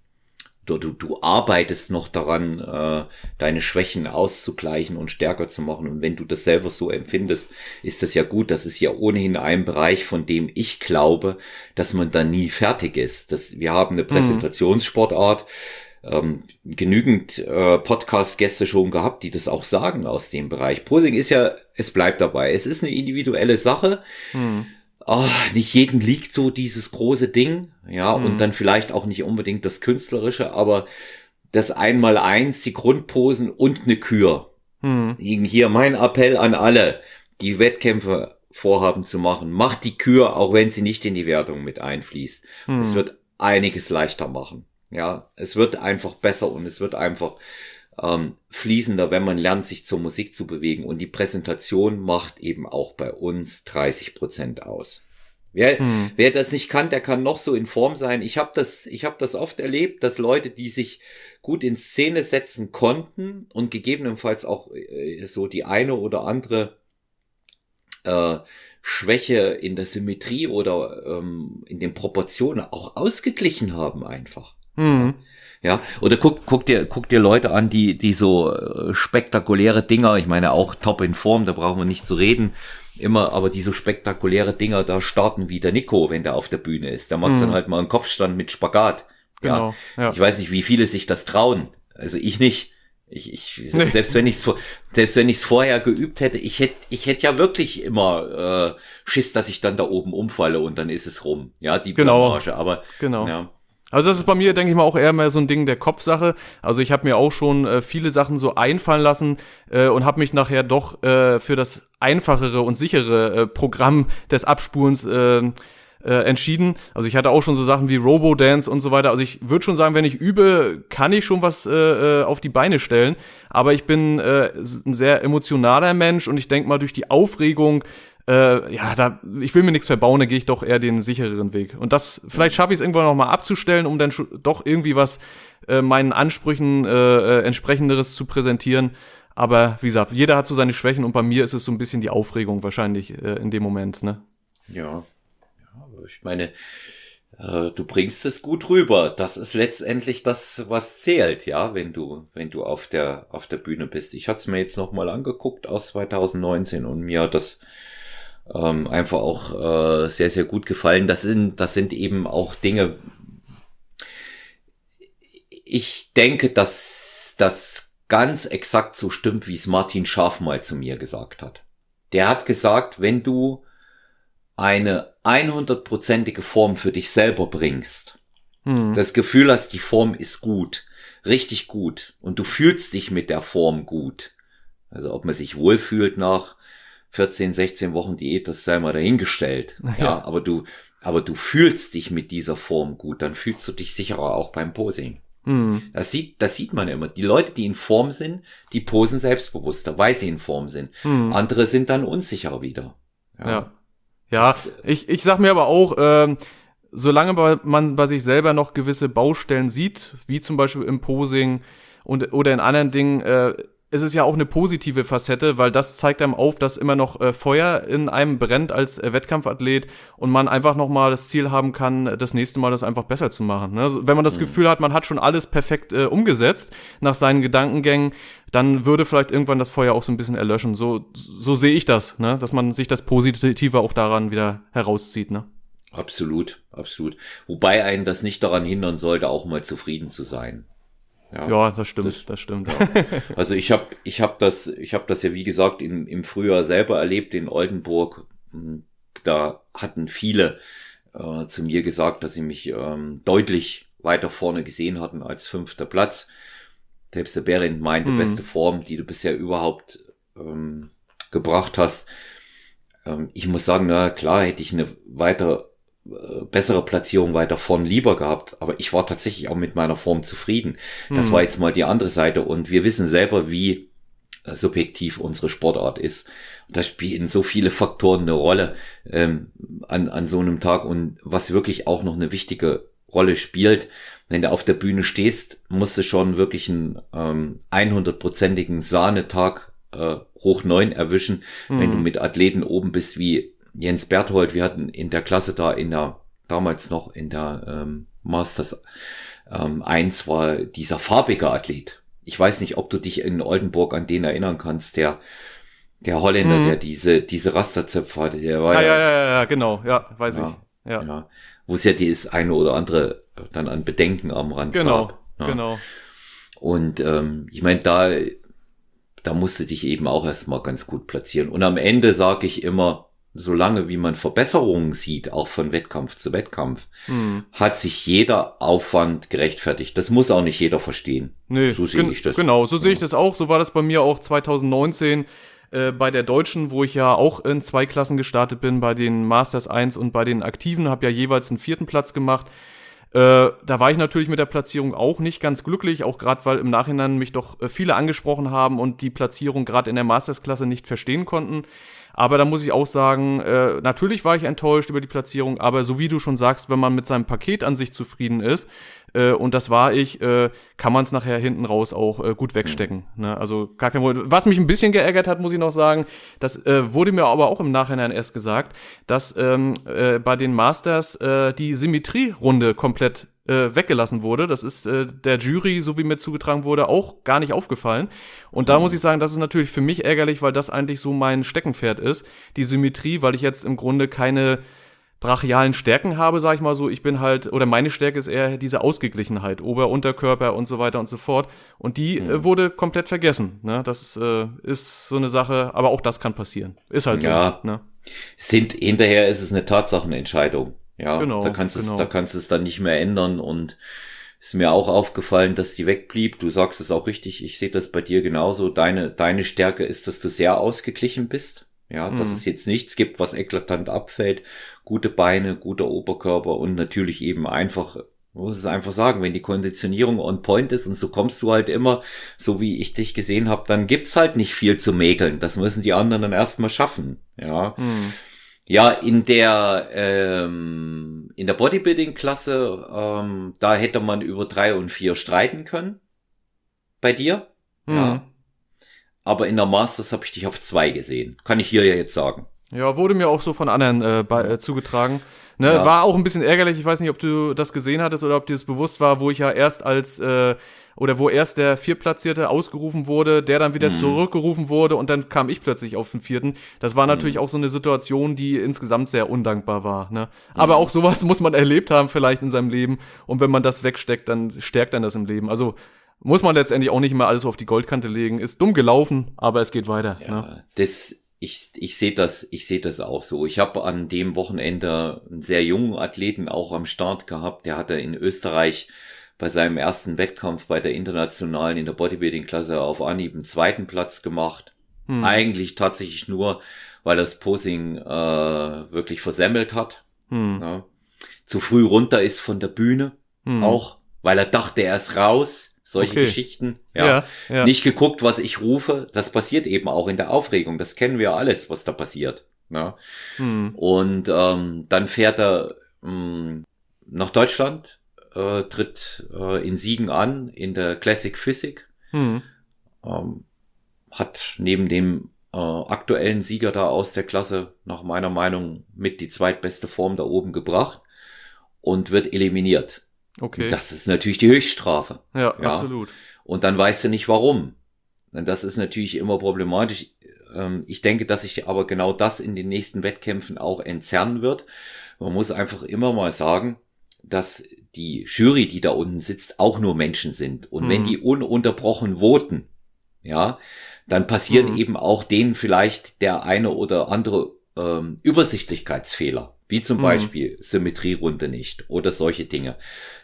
du, du, du arbeitest noch daran, äh, deine Schwächen auszugleichen und stärker zu machen. Und wenn du das selber so empfindest, ist das ja gut. Das ist ja ohnehin ein Bereich, von dem ich glaube, dass man da nie fertig ist. Das, wir haben eine mhm. Präsentationssportart. Ähm, genügend äh, Podcast-Gäste schon gehabt, die das auch sagen aus dem Bereich. Posing ist ja, es bleibt dabei. Es ist eine individuelle Sache. Mhm oh, nicht jeden liegt so dieses große Ding, ja, mhm. und dann vielleicht auch nicht unbedingt das Künstlerische, aber das einmal eins, die Grundposen und eine Kür. Mhm. Hier mein Appell an alle, die Wettkämpfe vorhaben zu machen. Macht die Kür, auch wenn sie nicht in die Wertung mit einfließt. Mhm. Es wird einiges leichter machen. Ja, es wird einfach besser und es wird einfach ähm, fließender, wenn man lernt, sich zur Musik zu bewegen. Und die Präsentation macht eben auch bei uns 30 Prozent aus. Wer, hm. wer das nicht kann, der kann noch so in Form sein. Ich habe das, ich habe das oft erlebt, dass Leute, die sich gut in Szene setzen konnten und gegebenenfalls auch äh, so die eine oder andere äh, Schwäche in der Symmetrie oder ähm, in den Proportionen auch ausgeglichen haben einfach. Hm. Ja, oder guck, guck dir, guck dir Leute an, die, die so äh, spektakuläre Dinger, ich meine auch top in Form, da brauchen wir nicht zu reden, immer, aber die so spektakuläre Dinger da starten wie der Nico, wenn der auf der Bühne ist. Der macht mhm. dann halt mal einen Kopfstand mit Spagat. Genau, ja. ja. Ich weiß nicht, wie viele sich das trauen. Also ich nicht. Ich, ich nee. selbst wenn ich's selbst wenn ich's vorher geübt hätte, ich hätte ich hätte ja wirklich immer äh, Schiss, dass ich dann da oben umfalle und dann ist es rum. Ja, die genau. Blamage, aber genau. Ja. Also das ist bei mir, denke ich mal, auch eher mehr so ein Ding der Kopfsache. Also ich habe mir auch schon äh, viele Sachen so einfallen lassen äh, und habe mich nachher doch äh, für das einfachere und sichere äh, Programm des Abspulens äh, äh, entschieden. Also ich hatte auch schon so Sachen wie Robo-Dance und so weiter. Also ich würde schon sagen, wenn ich übe, kann ich schon was äh, äh auf die Beine stellen. Aber ich bin äh, ein sehr emotionaler Mensch und ich denke mal, durch die Aufregung äh, ja, da, ich will mir nichts verbauen, da gehe ich doch eher den sichereren Weg. Und das, vielleicht schaffe ich es irgendwann noch mal abzustellen, um dann doch irgendwie was äh, meinen Ansprüchen äh, äh, entsprechenderes zu präsentieren. Aber wie gesagt, jeder hat so seine Schwächen und bei mir ist es so ein bisschen die Aufregung wahrscheinlich äh, in dem Moment, ne? Ja. ja ich meine, äh, du bringst es gut rüber. Das ist letztendlich das, was zählt, ja, wenn du, wenn du auf der, auf der Bühne bist. Ich hatte es mir jetzt noch mal angeguckt aus 2019 und mir das ähm, einfach auch äh, sehr, sehr gut gefallen. Das sind, das sind eben auch Dinge, ich denke, dass das ganz exakt so stimmt, wie es Martin Scharf mal zu mir gesagt hat. Der hat gesagt, wenn du eine 100%ige Form für dich selber bringst, hm. das Gefühl hast, die Form ist gut, richtig gut und du fühlst dich mit der Form gut. Also ob man sich wohlfühlt nach 14, 16 Wochen Diät, das sei mal dahingestellt. (laughs) Ja, ja aber du, aber du fühlst dich mit dieser Form gut, dann fühlst du dich sicherer auch beim Posing. Mhm. Das sieht, das sieht man immer. Die Leute, die in Form sind, die posen selbstbewusster, weil sie in Form sind. Mhm. Andere sind dann unsicherer wieder. Ja. Ja, ja das, ich, ich sag mir aber auch, ähm, solange man bei sich selber noch gewisse Baustellen sieht, wie zum Beispiel im Posing und, oder in anderen Dingen, äh, es ist ja auch eine positive Facette, weil das zeigt einem auf, dass immer noch äh, Feuer in einem brennt als äh, Wettkampfathlet und man einfach nochmal das Ziel haben kann, das nächste Mal das einfach besser zu machen. Ne? Also, wenn man das mhm. Gefühl hat, man hat schon alles perfekt äh, umgesetzt nach seinen Gedankengängen, dann würde vielleicht irgendwann das Feuer auch so ein bisschen erlöschen. So, so sehe ich das, ne? dass man sich das Positive auch daran wieder herauszieht. Ne? Absolut, absolut. Wobei einen das nicht daran hindern sollte, auch mal zufrieden zu sein. Ja, ja das stimmt, das, das stimmt. (laughs) Ja. Also ich habe ich hab das, ich habe das ja wie gesagt im, im Frühjahr selber erlebt in Oldenburg. Da hatten viele äh, zu mir gesagt, dass sie mich ähm, deutlich weiter vorne gesehen hatten als fünfter Platz. Selbst der Behrendt meinte, mhm. beste Form, die du bisher überhaupt ähm, gebracht hast. Ähm, ich muss sagen, na klar, hätte ich eine weiter äh, bessere Platzierung weiter vorn lieber gehabt, aber ich war tatsächlich auch mit meiner Form zufrieden. Das hm. war jetzt mal die andere Seite und wir wissen selber, wie äh, subjektiv unsere Sportart ist. Da spielen so viele Faktoren eine Rolle ähm, an, an so einem Tag und was wirklich auch noch eine wichtige Rolle spielt, wenn du auf der Bühne stehst, musst du schon wirklich einen ähm, 100-prozentigen Sahnetag äh, hoch neun erwischen, mhm. wenn du hm. mit Athleten oben bist wie Jens Berthold, wir hatten in der Klasse da in der, damals noch in der ähm, Masters ähm, 1 war dieser farbige Athlet. Ich weiß nicht, ob du dich in Oldenburg an den erinnern kannst, der der Holländer, mhm. der diese diese Rasterzöpfe hatte, der war ja, ja, ja, ja, ja genau, ja, weiß ja, ich. Ja. ja. Wo es ja das eine oder andere dann an Bedenken am Rand genau, gab. Ja. Genau. Und ähm, ich meine, da da musste dich eben auch erstmal ganz gut platzieren. Und am Ende sage ich immer, solange wie man Verbesserungen sieht, auch von Wettkampf zu Wettkampf, hm. hat sich jeder Aufwand gerechtfertigt. Das muss auch nicht jeder verstehen. Nee, so sehe ich das. Genau, so sehe ich das auch. So war das bei mir auch 2019 äh, bei der Deutschen, wo ich ja auch in zwei Klassen gestartet bin, bei den Masters 1 und bei den Aktiven, habe ja jeweils einen vierten Platz gemacht. Äh, da war ich natürlich mit der Platzierung auch nicht ganz glücklich, auch gerade weil im Nachhinein mich doch äh, viele angesprochen haben und die Platzierung gerade in der Mastersklasse nicht verstehen konnten. Aber da muss ich auch sagen, äh, natürlich war ich enttäuscht über die Platzierung, aber so wie du schon sagst, wenn man mit seinem Paket an sich zufrieden ist, äh, und das war ich, äh, kann man es nachher hinten raus auch äh, gut wegstecken. Mhm. Ne? Also gar kein Problem. Was mich ein bisschen geärgert hat, muss ich noch sagen, das äh, wurde mir aber auch im Nachhinein erst gesagt, dass ähm, äh, bei den Masters äh, die Symmetrierunde komplett äh, weggelassen wurde. Das ist äh, der Jury, so wie mir zugetragen wurde, auch gar nicht aufgefallen. Und mhm. da muss ich sagen, das ist natürlich für mich ärgerlich, weil das eigentlich so mein Steckenpferd ist. Die Symmetrie, weil ich jetzt im Grunde keine brachialen Stärken habe, sag ich mal so. Ich bin halt, oder meine Stärke ist eher diese Ausgeglichenheit, Ober-, Unterkörper und so weiter und so fort. Und die mhm. äh, wurde komplett vergessen. Ne? Das äh, ist so eine Sache, aber auch das kann passieren. Ist halt so. Ja. Ne? Sind, hinterher ist es eine Tatsachenentscheidung. Ja, genau, da kannst genau. es, da kannst du es dann nicht mehr ändern und ist mir auch aufgefallen, dass die wegblieb. Du sagst es auch richtig. Ich sehe das bei dir genauso. Deine, deine Stärke ist, dass du sehr ausgeglichen bist. Ja, mhm. dass es jetzt nichts gibt, was eklatant abfällt. Gute Beine, guter Oberkörper und natürlich eben einfach, muss es einfach sagen, wenn die Konditionierung on point ist und so kommst du halt immer, so wie ich dich gesehen habe, dann gibt's halt nicht viel zu mäkeln. Das müssen die anderen dann erstmal schaffen. Ja. Mhm. Ja, in der ähm, in der Bodybuilding-Klasse, ähm, da hätte man über drei und vier streiten können. Bei dir. Mhm. Ja. Aber in der Masters habe ich dich auf zwei gesehen. Kann ich hier ja jetzt sagen. Ja, wurde mir auch so von anderen äh, bei, äh, zugetragen. Ne, ja. War auch ein bisschen ärgerlich. Ich weiß nicht, ob du das gesehen hattest oder ob dir das bewusst war, wo ich ja erst als äh, oder wo erst der Viertplatzierte ausgerufen wurde, der dann wieder mhm. zurückgerufen wurde und dann kam ich plötzlich auf den vierten. Das war natürlich mhm. auch so eine Situation, die insgesamt sehr undankbar war. Ne? Aber mhm. auch sowas (laughs) muss man erlebt haben vielleicht in seinem Leben und wenn man das wegsteckt, dann stärkt dann das im Leben. Also muss man letztendlich auch nicht mehr alles auf die Goldkante legen. Ist dumm gelaufen, aber es geht weiter. Ja, ne? das ich, ich sehe das, ich sehe das auch so. Ich habe an dem Wochenende einen sehr jungen Athleten auch am Start gehabt. Der hatte in Österreich bei seinem ersten Wettkampf bei der internationalen in der Bodybuilding-Klasse auf Anhieb einen zweiten Platz gemacht. Hm. Eigentlich tatsächlich nur, weil das Posing äh, wirklich versemmelt hat. Hm. Ja. Zu früh runter ist von der Bühne. Hm. Auch, weil er dachte, er ist raus solche okay. Geschichten. Ja. Ja, ja. Nicht geguckt, was ich rufe. Das passiert eben auch in der Aufregung. Das kennen wir alles, was da passiert. Ja. Hm. Und ähm, dann fährt er ähm, nach Deutschland, äh, tritt äh, in Siegen an in der Classic Physik. Hm. Ähm, hat neben dem äh, aktuellen Sieger da aus der Klasse nach meiner Meinung mit die zweitbeste Form da oben gebracht und wird eliminiert. Okay. Das ist natürlich die Höchststrafe. Ja, ja, absolut. Und dann weißt du nicht warum. Und das ist natürlich immer problematisch. Ähm, ich denke, dass sich aber genau das in den nächsten Wettkämpfen auch entzerren wird. Man muss einfach immer mal sagen, dass die Jury, die da unten sitzt, auch nur Menschen sind. Und mhm. wenn die ununterbrochen voten, ja, dann passieren mhm. eben auch denen vielleicht der eine oder andere ähm, Übersichtlichkeitsfehler. Wie zum mhm. Beispiel Symmetrierunde nicht oder solche Dinge.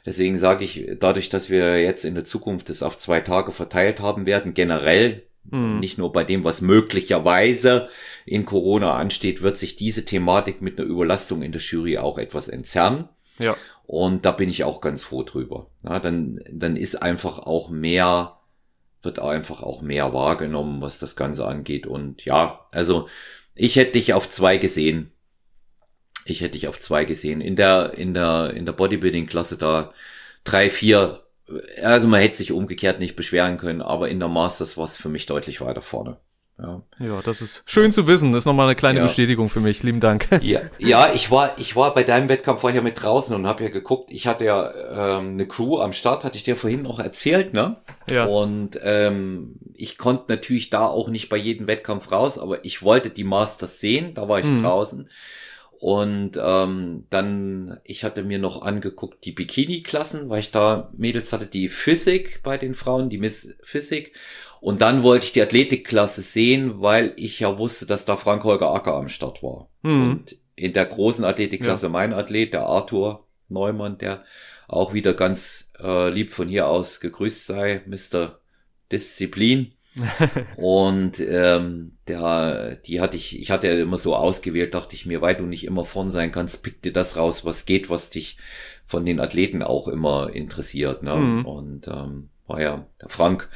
Deswegen sage ich, dadurch, dass wir jetzt in der Zukunft das auf zwei Tage verteilt haben werden, generell, mhm. nicht nur bei dem, was möglicherweise in Corona ansteht, wird sich diese Thematik mit einer Überlastung in der Jury auch etwas entzerren. Ja. Und da bin ich auch ganz froh drüber. Ja, dann, dann ist einfach auch mehr, wird einfach auch mehr wahrgenommen, was das Ganze angeht. Und ja, also ich hätte dich auf zwei gesehen ich hätte dich auf zwei gesehen. In der, in der, in der Bodybuilding-Klasse da drei, vier. Also man hätte sich umgekehrt nicht beschweren können, aber in der Masters war es für mich deutlich weiter vorne. Ja. ja, das ist schön zu wissen. Das ist nochmal eine kleine ja. Bestätigung für mich. Lieben Dank. (laughs) Ja, ja, ich war, ich war bei deinem Wettkampf vorher mit draußen und habe ja geguckt. Ich hatte ja ähm, eine Crew am Start, hatte ich dir vorhin noch erzählt, ne? Ja. Und ähm, ich konnte natürlich da auch nicht bei jedem Wettkampf raus, aber ich wollte die Masters sehen. Da war ich mhm. draußen. Und ähm, dann, ich hatte mir noch angeguckt die Bikini-Klassen, weil ich da Mädels hatte, die Physik bei den Frauen, die Miss Physik. Und dann wollte ich die Athletikklasse sehen, weil ich ja wusste, dass da Frank Holger Acker am Start war. Mhm. Und in der großen Athletikklasse ja. mein Athlet, der Arthur Neumann, der auch wieder ganz äh, lieb von hier aus gegrüßt sei, Mr. Disziplin. (laughs) und ähm, der, die hatte ich, ich hatte ja immer so ausgewählt, dachte ich mir, weil du nicht immer vorn sein kannst, pick dir das raus, was geht, was dich von den Athleten auch immer interessiert. Ne? Mhm. Und ähm, war ja, der Frank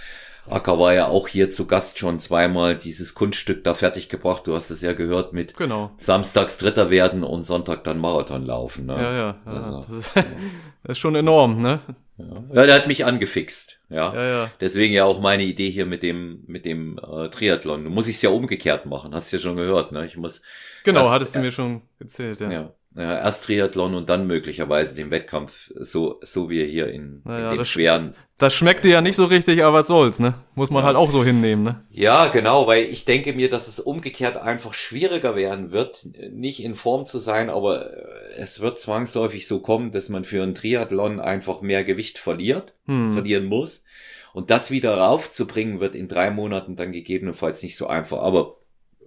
Acker war ja auch hier zu Gast schon zweimal dieses Kunststück da fertig gebracht. Du hast es ja gehört mit genau. samstags Dritter werden und Sonntag dann Marathon laufen. Ne? Ja, ja. Also, das, ist, (laughs) das ist schon enorm, ne? Ja. ja, der hat mich angefixt. Ja. ja, ja. Deswegen ja auch meine Idee hier mit dem mit dem äh, Triathlon. Du musst es ja umgekehrt machen. Hast du ja schon gehört, ne? Ich muss. Genau, erst, hattest du mir schon erzählt, ja. ja. Ja, erst Triathlon und dann möglicherweise den Wettkampf, so, so wie hier in, naja, in dem das schweren. Das schmeckt dir ja nicht so richtig, aber was soll's, ne? Muss man ja. halt auch so hinnehmen, ne? Ja, genau, weil ich denke mir, dass es umgekehrt einfach schwieriger werden wird, nicht in Form zu sein, aber äh, es wird zwangsläufig so kommen, dass man für einen Triathlon einfach mehr Gewicht verliert, hm. verlieren muss. Und das wieder raufzubringen wird in drei Monaten dann gegebenenfalls nicht so einfach. Aber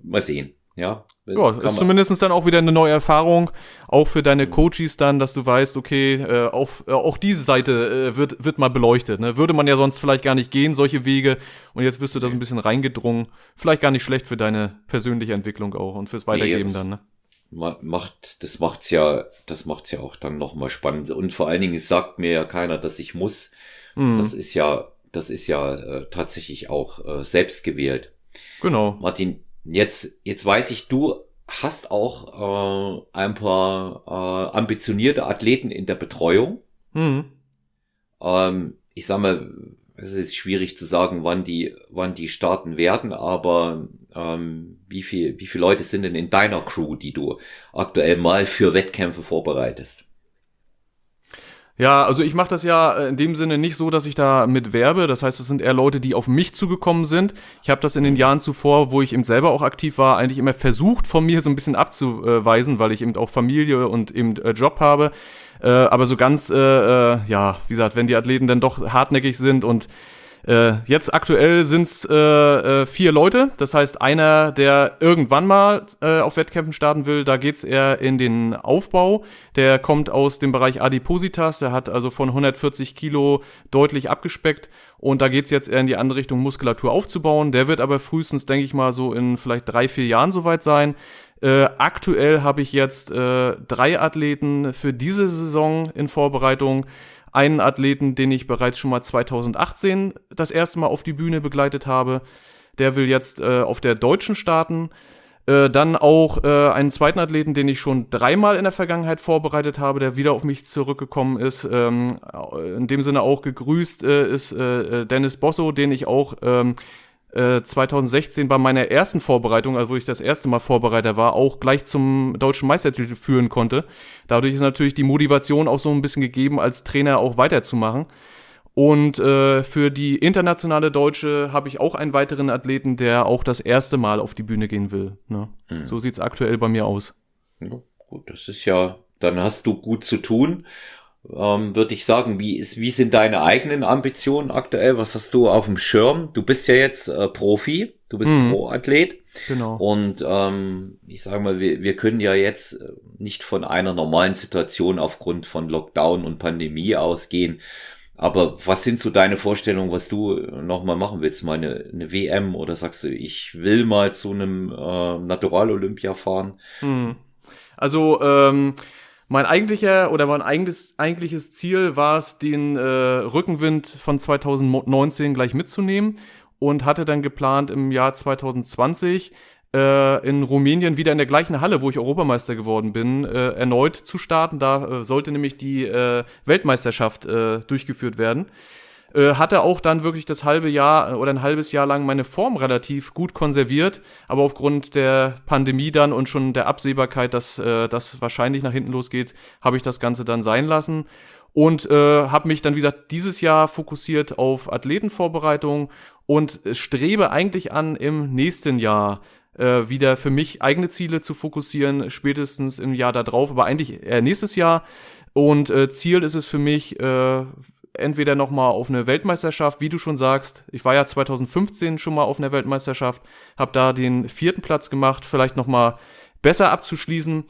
mal sehen. Ja, ja ist zumindest dann auch wieder eine neue Erfahrung, auch für deine. Coaches dann, dass du weißt, okay, äh, auch, äh, auch diese Seite äh, wird, wird mal beleuchtet. Ne? Würde man ja sonst vielleicht gar nicht gehen, solche Wege. Und jetzt wirst du das ein bisschen reingedrungen. Vielleicht gar nicht schlecht für deine persönliche Entwicklung auch und fürs Weitergeben nee, dann. Ne? Macht, das macht's ja, das macht's ja auch dann nochmal spannend. Und vor allen Dingen sagt mir ja keiner, dass ich muss. Mhm. Das ist ja, das ist ja äh, tatsächlich auch äh, selbst gewählt. Genau. Martin, Jetzt, jetzt weiß ich, du hast auch äh, ein paar äh, ambitionierte Athleten in der Betreuung. Mhm. Ähm, ich sag mal, es ist schwierig zu sagen, wann die, wann die starten werden, aber ähm, wie viel, wie viele Leute sind denn in deiner Crew, die du aktuell mal für Wettkämpfe vorbereitest? Ja, also ich mache das ja in dem Sinne nicht so, dass ich da mit werbe. Das heißt, es sind eher Leute, die auf mich zugekommen sind. Ich habe das in den Jahren zuvor, wo ich eben selber auch aktiv war, eigentlich immer versucht, von mir so ein bisschen abzuweisen, weil ich eben auch Familie und eben äh, Job habe. Äh, aber so ganz, äh, äh, ja, wie gesagt, wenn die Athleten dann doch hartnäckig sind und äh, jetzt aktuell sind es äh, äh, vier Leute. Das heißt, einer, der irgendwann mal äh, auf Wettkämpfen starten will, da geht's eher in den Aufbau. Der kommt aus dem Bereich Adipositas. Der hat also von 140 Kilo deutlich abgespeckt. Und da geht's jetzt eher in die andere Richtung, Muskulatur aufzubauen. Der wird aber frühestens, denke ich mal, so in vielleicht drei, vier Jahren soweit sein. Äh, aktuell habe ich jetzt äh, drei Athleten für diese Saison in Vorbereitung einen Athleten, den ich bereits schon mal 2018 das erste Mal auf die Bühne begleitet habe. Der will jetzt äh, auf der Deutschen starten. Äh, dann auch äh, einen zweiten Athleten, den ich schon dreimal in der Vergangenheit vorbereitet habe, der wieder auf mich zurückgekommen ist. Ähm, in dem Sinne auch gegrüßt äh, ist äh, äh Dennis Bosso, den ich auch ähm, 2016 äh, bei meiner ersten Vorbereitung, also wo ich das erste Mal Vorbereiter war, auch gleich zum deutschen Meistertitel führen konnte. Dadurch ist natürlich die Motivation auch so ein bisschen gegeben, als Trainer auch weiterzumachen. Und äh, für die internationale Deutsche habe ich auch einen weiteren Athleten, der auch das erste Mal auf die Bühne gehen will. Ne? Mhm. So sieht's aktuell bei mir aus. Ja, gut, das ist ja, dann hast du gut zu tun ähm, würde ich sagen, wie, ist, wie sind deine eigenen Ambitionen aktuell? Was hast du auf dem Schirm? Du bist ja jetzt äh, Profi, du bist mhm. Pro-Athlet. Genau. Und ähm, ich sage mal, wir, wir können ja jetzt äh, nicht von einer normalen Situation aufgrund von Lockdown und Pandemie ausgehen. Aber was sind so deine Vorstellungen, was du nochmal machen willst? Mal eine, eine WM oder sagst du, ich will mal zu einem äh, Natural-Olympia fahren? Hm. Also, ähm, mein eigentlicher oder mein eigentliches, eigentliches Ziel war es, den äh, Rückenwind von 2019 gleich mitzunehmen und hatte dann geplant, im Jahr 2020 äh, in Rumänien wieder in der gleichen Halle, wo ich Europameister geworden bin, äh, erneut zu starten. Da äh, sollte nämlich die äh, Weltmeisterschaft äh, durchgeführt werden. Äh, hatte auch dann wirklich das halbe Jahr äh, oder ein halbes Jahr lang meine Form relativ gut konserviert, aber aufgrund der Pandemie dann und schon der Absehbarkeit, dass äh, das wahrscheinlich nach hinten losgeht, habe ich das Ganze dann sein lassen und äh, habe mich dann, wie gesagt, dieses Jahr fokussiert auf Athletenvorbereitung und strebe eigentlich an, im nächsten Jahr äh, wieder für mich eigene Ziele zu fokussieren, spätestens im Jahr darauf, aber eigentlich eher nächstes Jahr. Und äh, Ziel ist es für mich, äh, entweder noch mal auf eine Weltmeisterschaft, wie du schon sagst. Ich war ja 2015 schon mal auf einer Weltmeisterschaft, habe da den vierten Platz gemacht, vielleicht noch mal besser abzuschließen.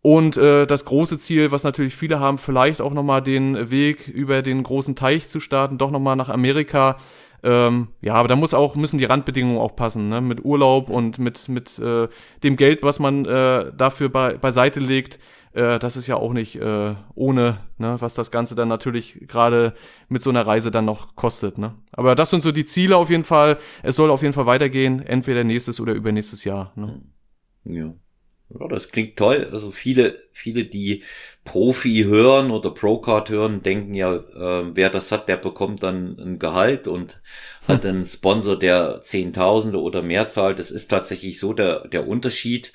Und äh, das große Ziel, was natürlich viele haben, vielleicht auch noch mal den Weg über den großen Teich zu starten, doch noch mal nach Amerika. Ähm, ja, aber da muss auch müssen die Randbedingungen auch passen, ne? Mit Urlaub und mit mit äh, dem Geld, was man äh, dafür bei, beiseite legt äh, das ist ja auch nicht äh, ohne, ne, was das Ganze dann natürlich gerade mit so einer Reise dann noch kostet. Ne? Aber das sind so die Ziele auf jeden Fall. Es soll auf jeden Fall weitergehen, entweder nächstes oder übernächstes Jahr. Ne? Ja. Ja, das klingt toll. Also viele, viele, die Profi hören oder Procard hören, denken ja, äh, wer das hat, der bekommt dann ein Gehalt und hm. hat einen Sponsor, der Zehntausende oder mehr zahlt. Das ist tatsächlich so der, der Unterschied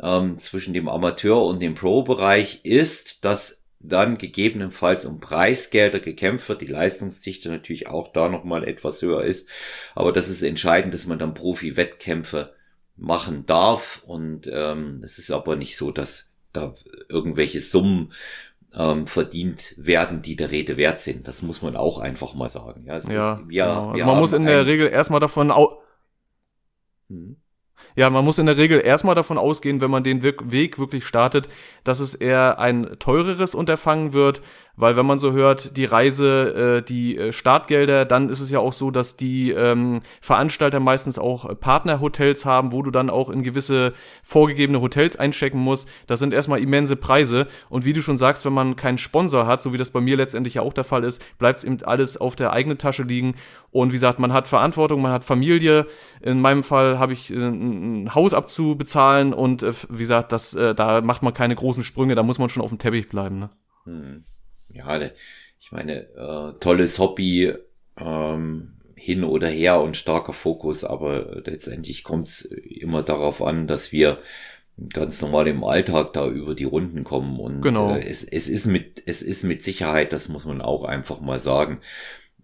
ähm, zwischen dem Amateur- und dem Pro-Bereich ist, dass dann gegebenenfalls um Preisgelder gekämpft wird, die Leistungsdichte natürlich auch da nochmal etwas höher ist. Aber das ist entscheidend, dass man dann Profi-Wettkämpfe machen darf. Und ähm, es ist aber nicht so, dass da irgendwelche Summen ähm, verdient werden, die der Rede wert sind. Das muss man auch einfach mal sagen. Ja, ja, ist, wir, genau. also man muss in der Regel erstmal davon au hm. Ja, man muss in der Regel erstmal davon ausgehen, wenn man den Weg wirklich startet, dass es eher ein teureres Unterfangen wird, weil wenn man so hört, die Reise, äh, die äh, Startgelder, dann ist es ja auch so, dass die ähm, Veranstalter meistens auch Partnerhotels haben, wo du dann auch in gewisse vorgegebene Hotels einchecken musst. Das sind erstmal immense Preise. Und wie du schon sagst, wenn man keinen Sponsor hat, so wie das bei mir letztendlich ja auch der Fall ist, bleibt es eben alles auf der eigenen Tasche liegen. Und wie gesagt, man hat Verantwortung, man hat Familie. In meinem Fall habe ich äh, ein Haus abzubezahlen und äh, wie gesagt, das, äh, da macht man keine großen Sprünge, da muss man schon auf dem Teppich bleiben. Ne? Hm ja, ich meine, äh, tolles Hobby, ähm, hin oder her und starker Fokus, aber letztendlich kommt es immer darauf an, dass wir ganz normal im Alltag da über die Runden kommen. Und genau. äh, es, es, ist mit, es ist mit Sicherheit, das muss man auch einfach mal sagen,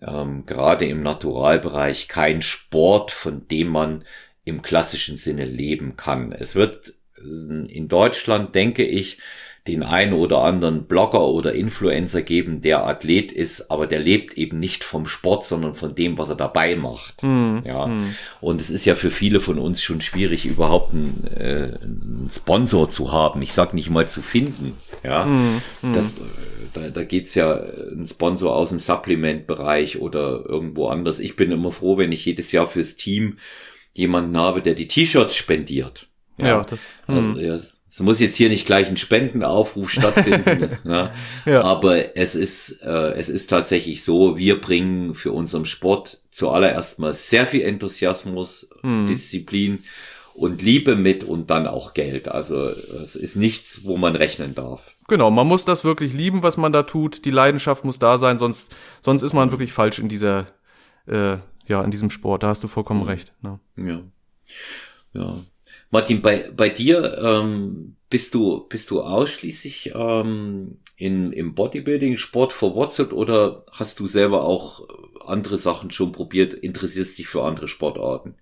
ähm, gerade im Naturalbereich kein Sport, von dem man im klassischen Sinne leben kann. Es wird in Deutschland, denke ich, den einen oder anderen Blogger oder Influencer geben, der Athlet ist, aber der lebt eben nicht vom Sport, sondern von dem, was er dabei macht. Hm, ja. hm. Und es ist ja für viele von uns schon schwierig, überhaupt einen, äh, einen Sponsor zu haben. Ich sag nicht mal zu finden. Ja. Hm. Das, äh, da, da geht's ja äh, ein Sponsor aus dem Supplement-Bereich oder irgendwo anders. Ich bin immer froh, wenn ich jedes Jahr fürs Team jemanden habe, der die T-Shirts spendiert. Ja, das. Also, hm. ja, es muss jetzt hier nicht gleich ein Spendenaufruf stattfinden, (laughs) ne? Ja. aber es ist, äh, es ist tatsächlich so, wir bringen für unseren Sport zuallererst mal sehr viel Enthusiasmus, Hm. Disziplin und Liebe mit und dann auch Geld. Also es ist nichts, wo man rechnen darf. Genau, man muss das wirklich lieben, was man da tut. Die Leidenschaft muss da sein, sonst, sonst ist man wirklich falsch in dieser, äh, ja, in diesem Sport. Da hast du vollkommen Mhm. recht. Ne? Ja. Ja. Martin, bei, bei dir ähm, bist du bist du ausschließlich ähm, in, im Bodybuilding-Sport verwurzelt oder hast du selber auch andere Sachen schon probiert, interessierst dich für andere Sportarten?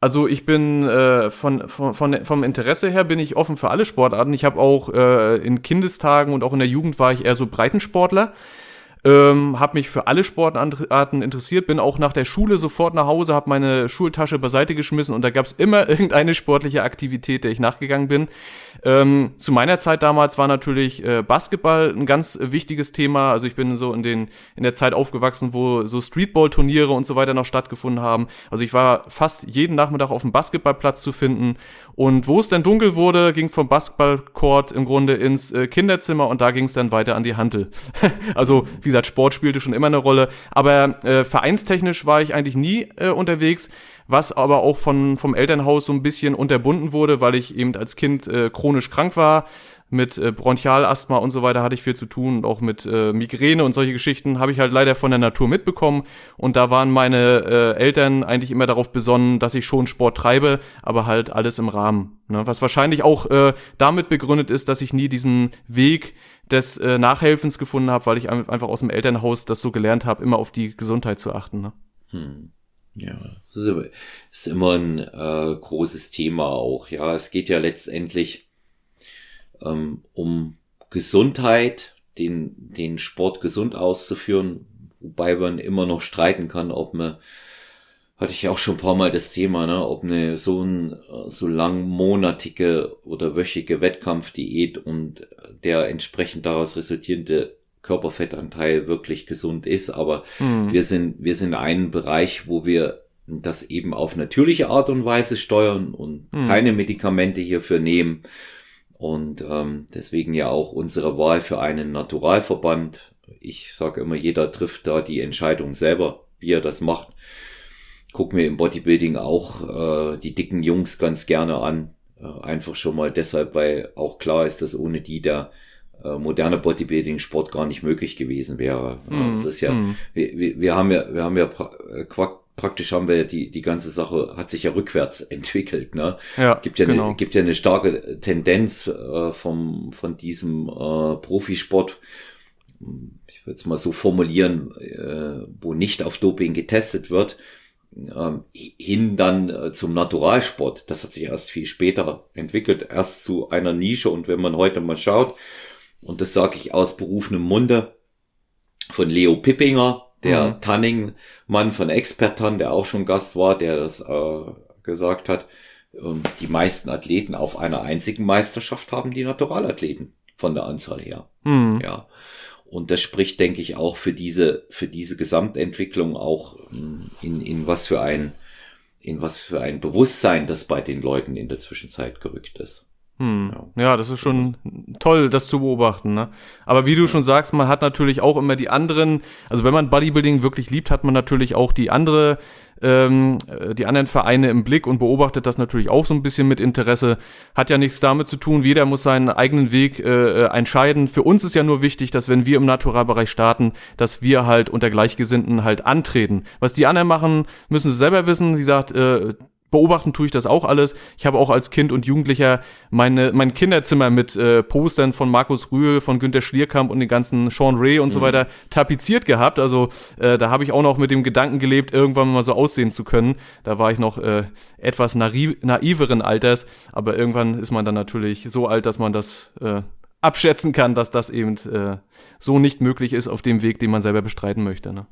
Also ich bin äh, von, von, von, vom Interesse her bin ich offen für alle Sportarten. Ich habe auch äh, in Kindestagen und auch in der Jugend war ich eher so Breitensportler. Ähm, habe mich für alle Sportarten interessiert, bin auch nach der Schule sofort nach Hause, habe meine Schultasche beiseite geschmissen und da gab es immer (laughs) irgendeine sportliche Aktivität, der ich nachgegangen bin. Ähm, zu meiner Zeit damals war natürlich äh, Basketball ein ganz wichtiges Thema. Also ich bin so in den in der Zeit aufgewachsen, wo so Streetball-Turniere und so weiter noch stattgefunden haben. Also ich war fast jeden Nachmittag auf dem Basketballplatz zu finden. Und wo es dann dunkel wurde, ging vom Basketballcourt im Grunde ins äh, Kinderzimmer und da ging es dann weiter an die Hantel. (laughs) also wie gesagt, Sport spielte schon immer eine Rolle. Aber äh, vereinstechnisch war ich eigentlich nie äh, unterwegs was aber auch von, vom Elternhaus so ein bisschen unterbunden wurde, weil ich eben als Kind äh, chronisch krank war. Mit äh, Bronchialasthma und so weiter hatte ich viel zu tun und auch mit äh, Migräne und solche Geschichten habe ich halt leider von der Natur mitbekommen. Und da waren meine äh, Eltern eigentlich immer darauf besonnen, dass ich schon Sport treibe, aber halt alles im Rahmen. Ne? Was wahrscheinlich auch äh, damit begründet ist, dass ich nie diesen Weg des äh, Nachhelfens gefunden habe, weil ich einfach aus dem Elternhaus das so gelernt habe, immer auf die Gesundheit zu achten. Ne? Hm. Ja, das ist immer, ein äh, großes Thema auch. Ja, es geht ja letztendlich ähm, um Gesundheit, den, den Sport gesund auszuführen, wobei man immer noch streiten kann, ob man, hatte ich auch schon ein paar Mal das Thema, ne, ob eine so ein so langmonatige oder wöchige Wettkampfdiät und der entsprechend daraus resultierende Körperfettanteil wirklich gesund ist, aber Hm. wir sind, wir sind ein Bereich, wo wir das eben auf natürliche Art und Weise steuern und Hm. keine Medikamente hierfür nehmen. Und ähm, deswegen ja auch unsere Wahl für einen Naturalverband. Ich sage immer, jeder trifft da die Entscheidung selber, wie er das macht. Guck mir im Bodybuilding auch äh, die dicken Jungs ganz gerne an. Äh, einfach schon mal deshalb, weil auch klar ist, dass ohne die der äh, moderne Bodybuilding-Sport gar nicht möglich gewesen wäre. Hm, Das ist ja, hm. wir, wir, haben ja, wir haben ja pra äh, praktisch haben wir die die ganze Sache hat sich ja rückwärts (laughs) entwickelt. Ne? Ja, Gibt ja genau. eine, gibt ja eine starke Tendenz äh, vom von diesem äh, Profisport. Ich würde es mal so formulieren, äh, wo nicht auf Doping getestet wird, ähm, hin dann äh, zum Naturalsport. Das hat sich erst viel später entwickelt, erst zu einer Nische. Und wenn man heute mal schaut, und das sage ich aus berufenem Munde, von Leo Pippinger, der Mhm. Tanning-Mann von Expertan, der auch schon Gast war, der das äh, gesagt hat, ähm, die meisten Athleten auf einer einzigen Meisterschaft haben die Naturalathleten von der Anzahl her. Hm. Ja. Und das spricht, denke ich, auch für diese, für diese Gesamtentwicklung auch ähm, in, in was für ein, in was für ein Bewusstsein, das bei den Leuten in der Zwischenzeit gerückt ist. Hm. Ja, das ist schon toll, das zu beobachten. Ne? Aber wie du schon sagst, man hat natürlich auch immer die anderen, also wenn man Bodybuilding wirklich liebt, hat man natürlich auch die andere, ähm, äh, die anderen Vereine im Blick und beobachtet das natürlich auch so ein bisschen mit Interesse. Hat ja nichts damit zu tun, jeder muss seinen eigenen Weg äh, äh, entscheiden. Für uns ist ja nur wichtig, dass wenn wir im Naturalbereich starten, dass wir halt unter Gleichgesinnten halt antreten. Was die anderen machen, müssen sie selber wissen. Wie gesagt, äh, beobachten tue ich das auch alles. Ich habe auch als Kind und Jugendlicher meine, mein Kinderzimmer mit äh, Postern von Markus Rühl, von Günter Schlierkamp und den ganzen Sean Ray und mhm. so weiter tapeziert gehabt. Also äh, da habe ich auch noch mit dem Gedanken gelebt, irgendwann mal so aussehen zu können. Da war ich noch äh, etwas naiv, naiveren Alters, aber irgendwann ist man dann natürlich so alt, dass man das äh, abschätzen kann, dass das eben äh, so nicht möglich ist auf dem Weg, den man selber bestreiten möchte. Ne?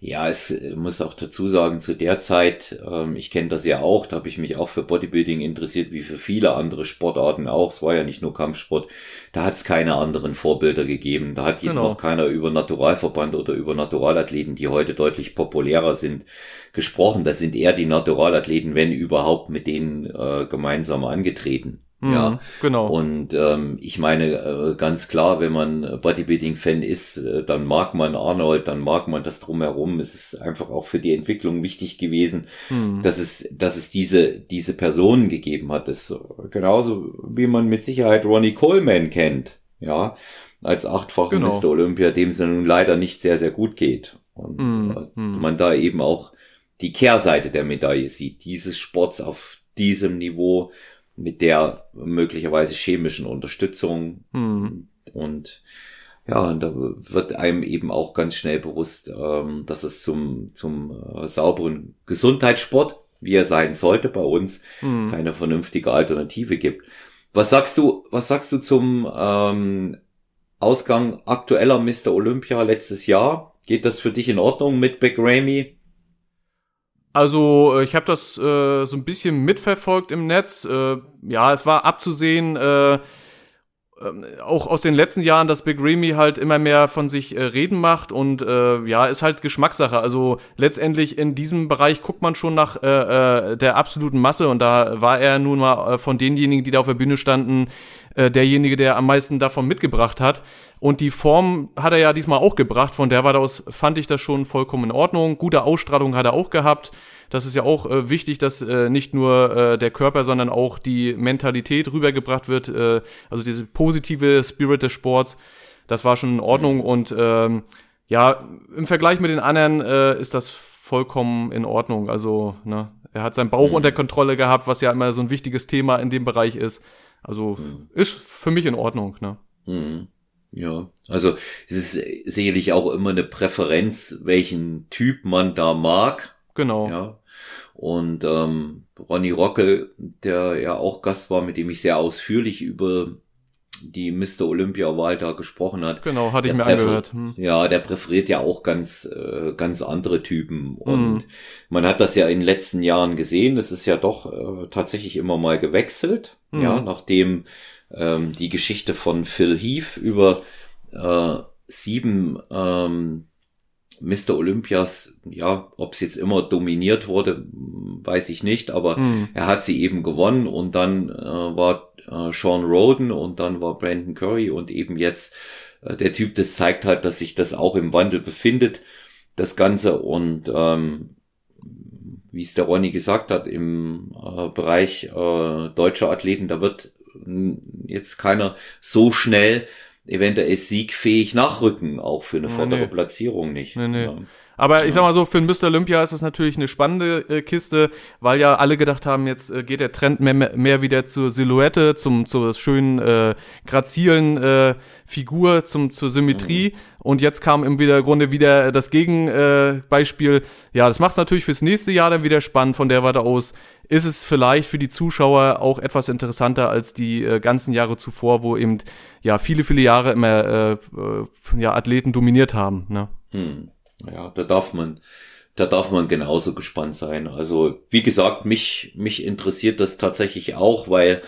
Ja, es äh, muss auch dazu sagen, zu der Zeit, ähm, ich kenne das ja auch, da habe ich mich auch für Bodybuilding interessiert, wie für viele andere Sportarten auch. Es war ja nicht nur Kampfsport, da hat es keine anderen Vorbilder gegeben. Da hat genau. noch keiner über Naturalverband oder über Naturalathleten, die heute deutlich populärer sind, gesprochen. Das sind eher die Naturalathleten, wenn überhaupt, mit denen äh, gemeinsam angetreten. Mhm, ja, genau. Und ähm, ich meine äh, ganz klar, wenn man Bodybuilding-Fan ist, äh, dann mag man Arnold, dann mag man das drumherum. Es ist einfach auch für die Entwicklung wichtig gewesen, mhm. dass es, dass es diese diese Personen gegeben hat. Das genauso wie man mit Sicherheit Ronnie Coleman kennt, ja, als achtfacher genau. Mr. Olympia, dem es nun leider nicht sehr sehr gut geht und mhm. man da eben auch die Kehrseite der Medaille sieht, dieses Sports auf diesem Niveau mit der möglicherweise chemischen Unterstützung. Mhm. Und ja, und da wird einem eben auch ganz schnell bewusst, ähm, dass es zum, zum äh, sauberen Gesundheitssport, wie er sein sollte bei uns, mhm. keine vernünftige Alternative gibt. Was sagst du, was sagst du zum ähm, Ausgang aktueller Mr. Olympia letztes Jahr? Geht das für dich in Ordnung mit Ramy? Also äh, ich habe das äh, so ein bisschen mitverfolgt im Netz. Äh, ja, es war abzusehen, äh, ähm, auch aus den letzten Jahren, dass Big Remy halt immer mehr von sich äh, reden macht und äh, ja, ist halt Geschmackssache. Also letztendlich in diesem Bereich guckt man schon nach der absoluten Masse und da war er nun mal von denjenigen, die da auf der Bühne standen, äh, derjenige, der am meisten davon mitgebracht hat. Und die Form hat er ja diesmal auch gebracht. Von der Warte aus fand ich das schon vollkommen in Ordnung. Gute Ausstrahlung hat er auch gehabt. Das ist ja auch äh, wichtig, dass äh, nicht nur äh, der Körper, sondern auch die Mentalität rübergebracht wird. Äh, also diese positive Spirit des Sports. Das war schon in Ordnung. Und ähm, ja, im Vergleich mit den anderen äh, ist das vollkommen in Ordnung. Also, ne, er hat seinen Bauch mhm. unter Kontrolle gehabt, was ja immer so ein wichtiges Thema in dem Bereich ist. Also mhm. ist für mich in Ordnung. Ne? Mhm. Ja, also es ist sicherlich auch immer eine Präferenz, welchen Typ man da mag. Genau. Ja. Und ähm, Ronny Rockel, der ja auch Gast war, mit dem ich sehr ausführlich über die Mr. Olympia-Wahl da gesprochen hat. Genau, hatte ich mir angehört. Hm. Ja, der präferiert ja auch ganz, äh, ganz andere Typen. Und hm. man hat das ja in den letzten Jahren gesehen. Es ist ja doch äh, tatsächlich immer mal gewechselt. Hm. Ja, nachdem ähm, die Geschichte von Phil Heath über äh, sieben ähm, Mr. Olympias, ja, ob es jetzt immer dominiert wurde, weiß ich nicht, aber mhm. er hat sie eben gewonnen und dann äh, war äh, Sean Roden und dann war Brandon Curry und eben jetzt äh, der Typ, das zeigt halt, dass sich das auch im Wandel befindet, das Ganze und ähm, wie es der Ronny gesagt hat, im äh, Bereich äh, deutscher Athleten, da wird jetzt keiner so schnell eventuell siegfähig nachrücken, auch für eine vordere nee. Platzierung nicht. Nee, nee. Ja. Aber ich sag mal so, für ein Mr. Olympia ist das natürlich eine spannende äh, Kiste, weil ja alle gedacht haben, jetzt äh, geht der Trend mehr, mehr wieder zur Silhouette, zum zur schönen äh, grazilen äh, Figur, zum zur Symmetrie. Mhm. Und jetzt kam im Grunde wieder das Gegenbeispiel. Äh, ja, das macht es natürlich fürs nächste Jahr dann wieder spannend. Von der Warte aus ist es vielleicht für die Zuschauer auch etwas interessanter als die äh, ganzen Jahre zuvor, wo eben ja viele viele Jahre immer äh, äh, ja Athleten dominiert haben. Ne? Hm. Ja, da darf man, da darf man genauso gespannt sein. Also, wie gesagt, mich, mich interessiert das tatsächlich auch, weil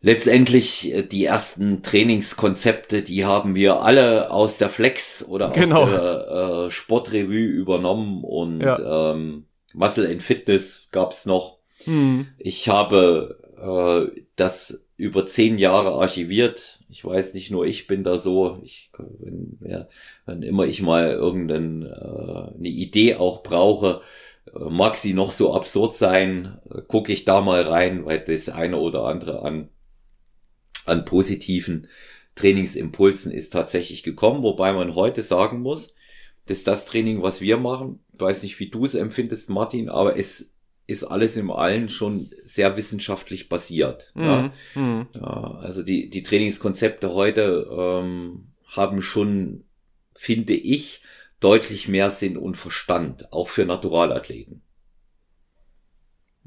letztendlich äh, die ersten Trainingskonzepte, die haben wir alle aus der Flex oder genau. aus der äh, Sportrevue übernommen und ja. ähm, Muscle in Fitness gab's noch. Hm. Ich habe äh, das über zehn Jahre archiviert. Ich weiß nicht nur ich bin da so. Ich, wenn, ja, wenn immer ich mal irgendeine äh, eine Idee auch brauche, äh, mag sie noch so absurd sein, äh, gucke ich da mal rein, weil das eine oder andere an an positiven Trainingsimpulsen ist tatsächlich gekommen, wobei man heute sagen muss, dass das Training, was wir machen, ich weiß nicht, wie du es empfindest, Martin, aber es ist alles im Allen schon sehr wissenschaftlich basiert. Mhm. Ja. Mhm. ja. also die, die Trainingskonzepte heute ähm, haben schon, finde ich, deutlich mehr Sinn und Verstand, auch für Naturalathleten.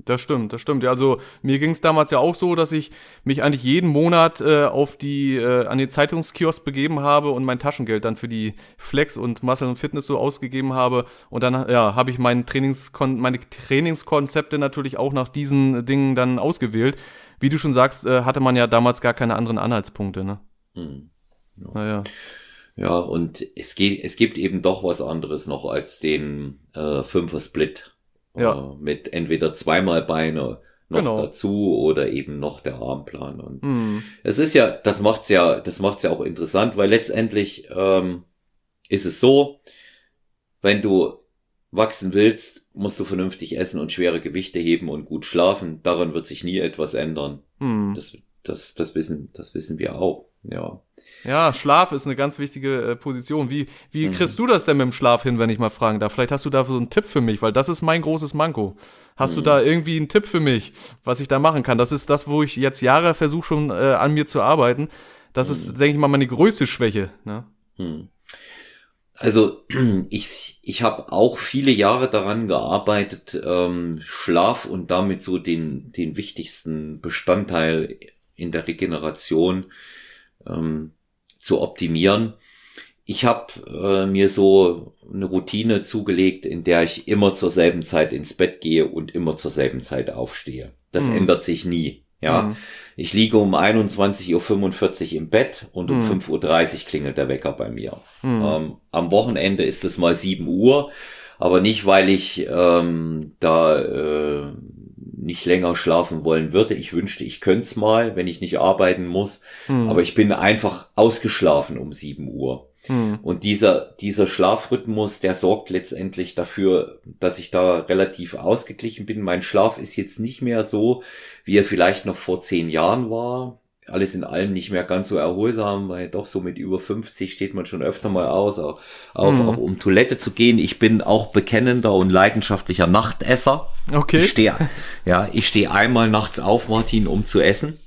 Das stimmt, das stimmt. Ja, also mir ging es damals ja auch so, dass ich mich eigentlich jeden Monat äh, auf die äh, an den Zeitungskiosk begeben habe und mein Taschengeld dann für die Flex und Muscle und Fitness so ausgegeben habe und dann ja habe ich mein Trainingskon meine Trainingskonzepte natürlich auch nach diesen Dingen dann ausgewählt. Wie du schon sagst, äh, hatte man ja damals gar keine anderen Anhaltspunkte. Ne? Hm. Ja. Naja. Ja, und es geht, es gibt eben doch was anderes noch als den äh, Fünfer Split ja. Äh, mit entweder zweimal Beine noch genau. dazu oder eben noch der Armplan. Und mhm. es ist ja, das macht's ja, das macht's ja auch interessant, weil letztendlich ähm, ist es so, wenn du wachsen willst, musst du vernünftig essen und schwere Gewichte heben und gut schlafen. Daran wird sich nie etwas ändern. Mhm. Das, das, das wissen, das wissen wir auch. Ja. Ja, Schlaf ist eine ganz wichtige äh, Position. Wie, wie mhm. kriegst du das denn mit dem Schlaf hin, wenn ich mal fragen darf? Vielleicht hast du da so einen Tipp für mich, weil das ist mein großes Manko. Hast mhm. du da irgendwie einen Tipp für mich, was ich da machen kann? Das ist das, wo ich jetzt Jahre versuche schon äh, an mir zu arbeiten. Das mhm. ist, denke ich mal, meine größte Schwäche. Ne? Mhm. Also (clears throat) ich, ich habe auch viele Jahre daran gearbeitet, ähm, Schlaf und damit so den, den wichtigsten Bestandteil in der Regeneration ähm, zu optimieren. Ich habe äh, mir so eine Routine zugelegt, in der ich immer zur selben Zeit ins Bett gehe und immer zur selben Zeit aufstehe. Das mhm. ändert sich nie. Ja, mhm. ich liege um 21.45 Uhr im Bett und um mhm. 5.30 Uhr klingelt der Wecker bei mir. Mhm. Ähm, am Wochenende ist es mal 7 Uhr, aber nicht, weil ich ähm, da äh, nicht länger schlafen wollen würde. Ich wünschte, ich könnte es mal, wenn ich nicht arbeiten muss. Hm. Aber ich bin einfach ausgeschlafen um 7 Uhr. Hm. Und dieser, dieser Schlafrhythmus, der sorgt letztendlich dafür, dass ich da relativ ausgeglichen bin. Mein Schlaf ist jetzt nicht mehr so, wie er vielleicht noch vor zehn Jahren war alles in allem nicht mehr ganz so erholsam, weil doch so mit über 50 steht man schon öfter mal aus, auch, auf, mhm. auch um Toilette zu gehen. Ich bin auch bekennender und leidenschaftlicher Nachtesser. Okay. Ich stehe, ja, ich stehe einmal nachts auf, Martin, um zu essen.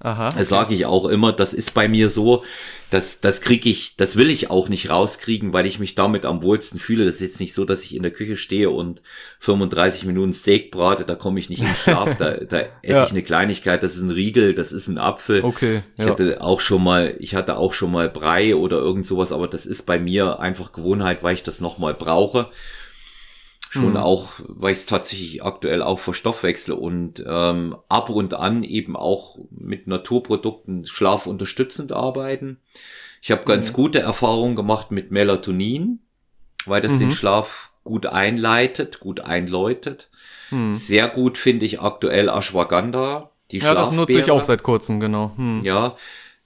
Aha. Okay. Das sage ich auch immer. Das ist bei mir so, das, das kriege ich, das will ich auch nicht rauskriegen, weil ich mich damit am wohlsten fühle. Das ist jetzt nicht so, dass ich in der Küche stehe und 35 Minuten Steak brate, da komme ich nicht in Schlaf, da, da (laughs) esse ja. ich eine Kleinigkeit, das ist ein Riegel, das ist ein Apfel. Okay. Ja. Ich hatte auch schon mal, ich hatte auch schon mal Brei oder irgend sowas, aber das ist bei mir einfach Gewohnheit, weil ich das nochmal brauche. Schon mhm. auch, weil ich es tatsächlich aktuell auch verstoffwechsle und ähm, ab und an eben auch mit Naturprodukten schlafunterstützend arbeiten. Ich habe ganz mhm. gute Erfahrungen gemacht mit Melatonin, weil das mhm. den Schlaf gut einleitet, gut einläutet. Mhm. Sehr gut finde ich aktuell Ashwagandha, die Ja, das nutze ich auch seit kurzem, genau. Hm. Ja,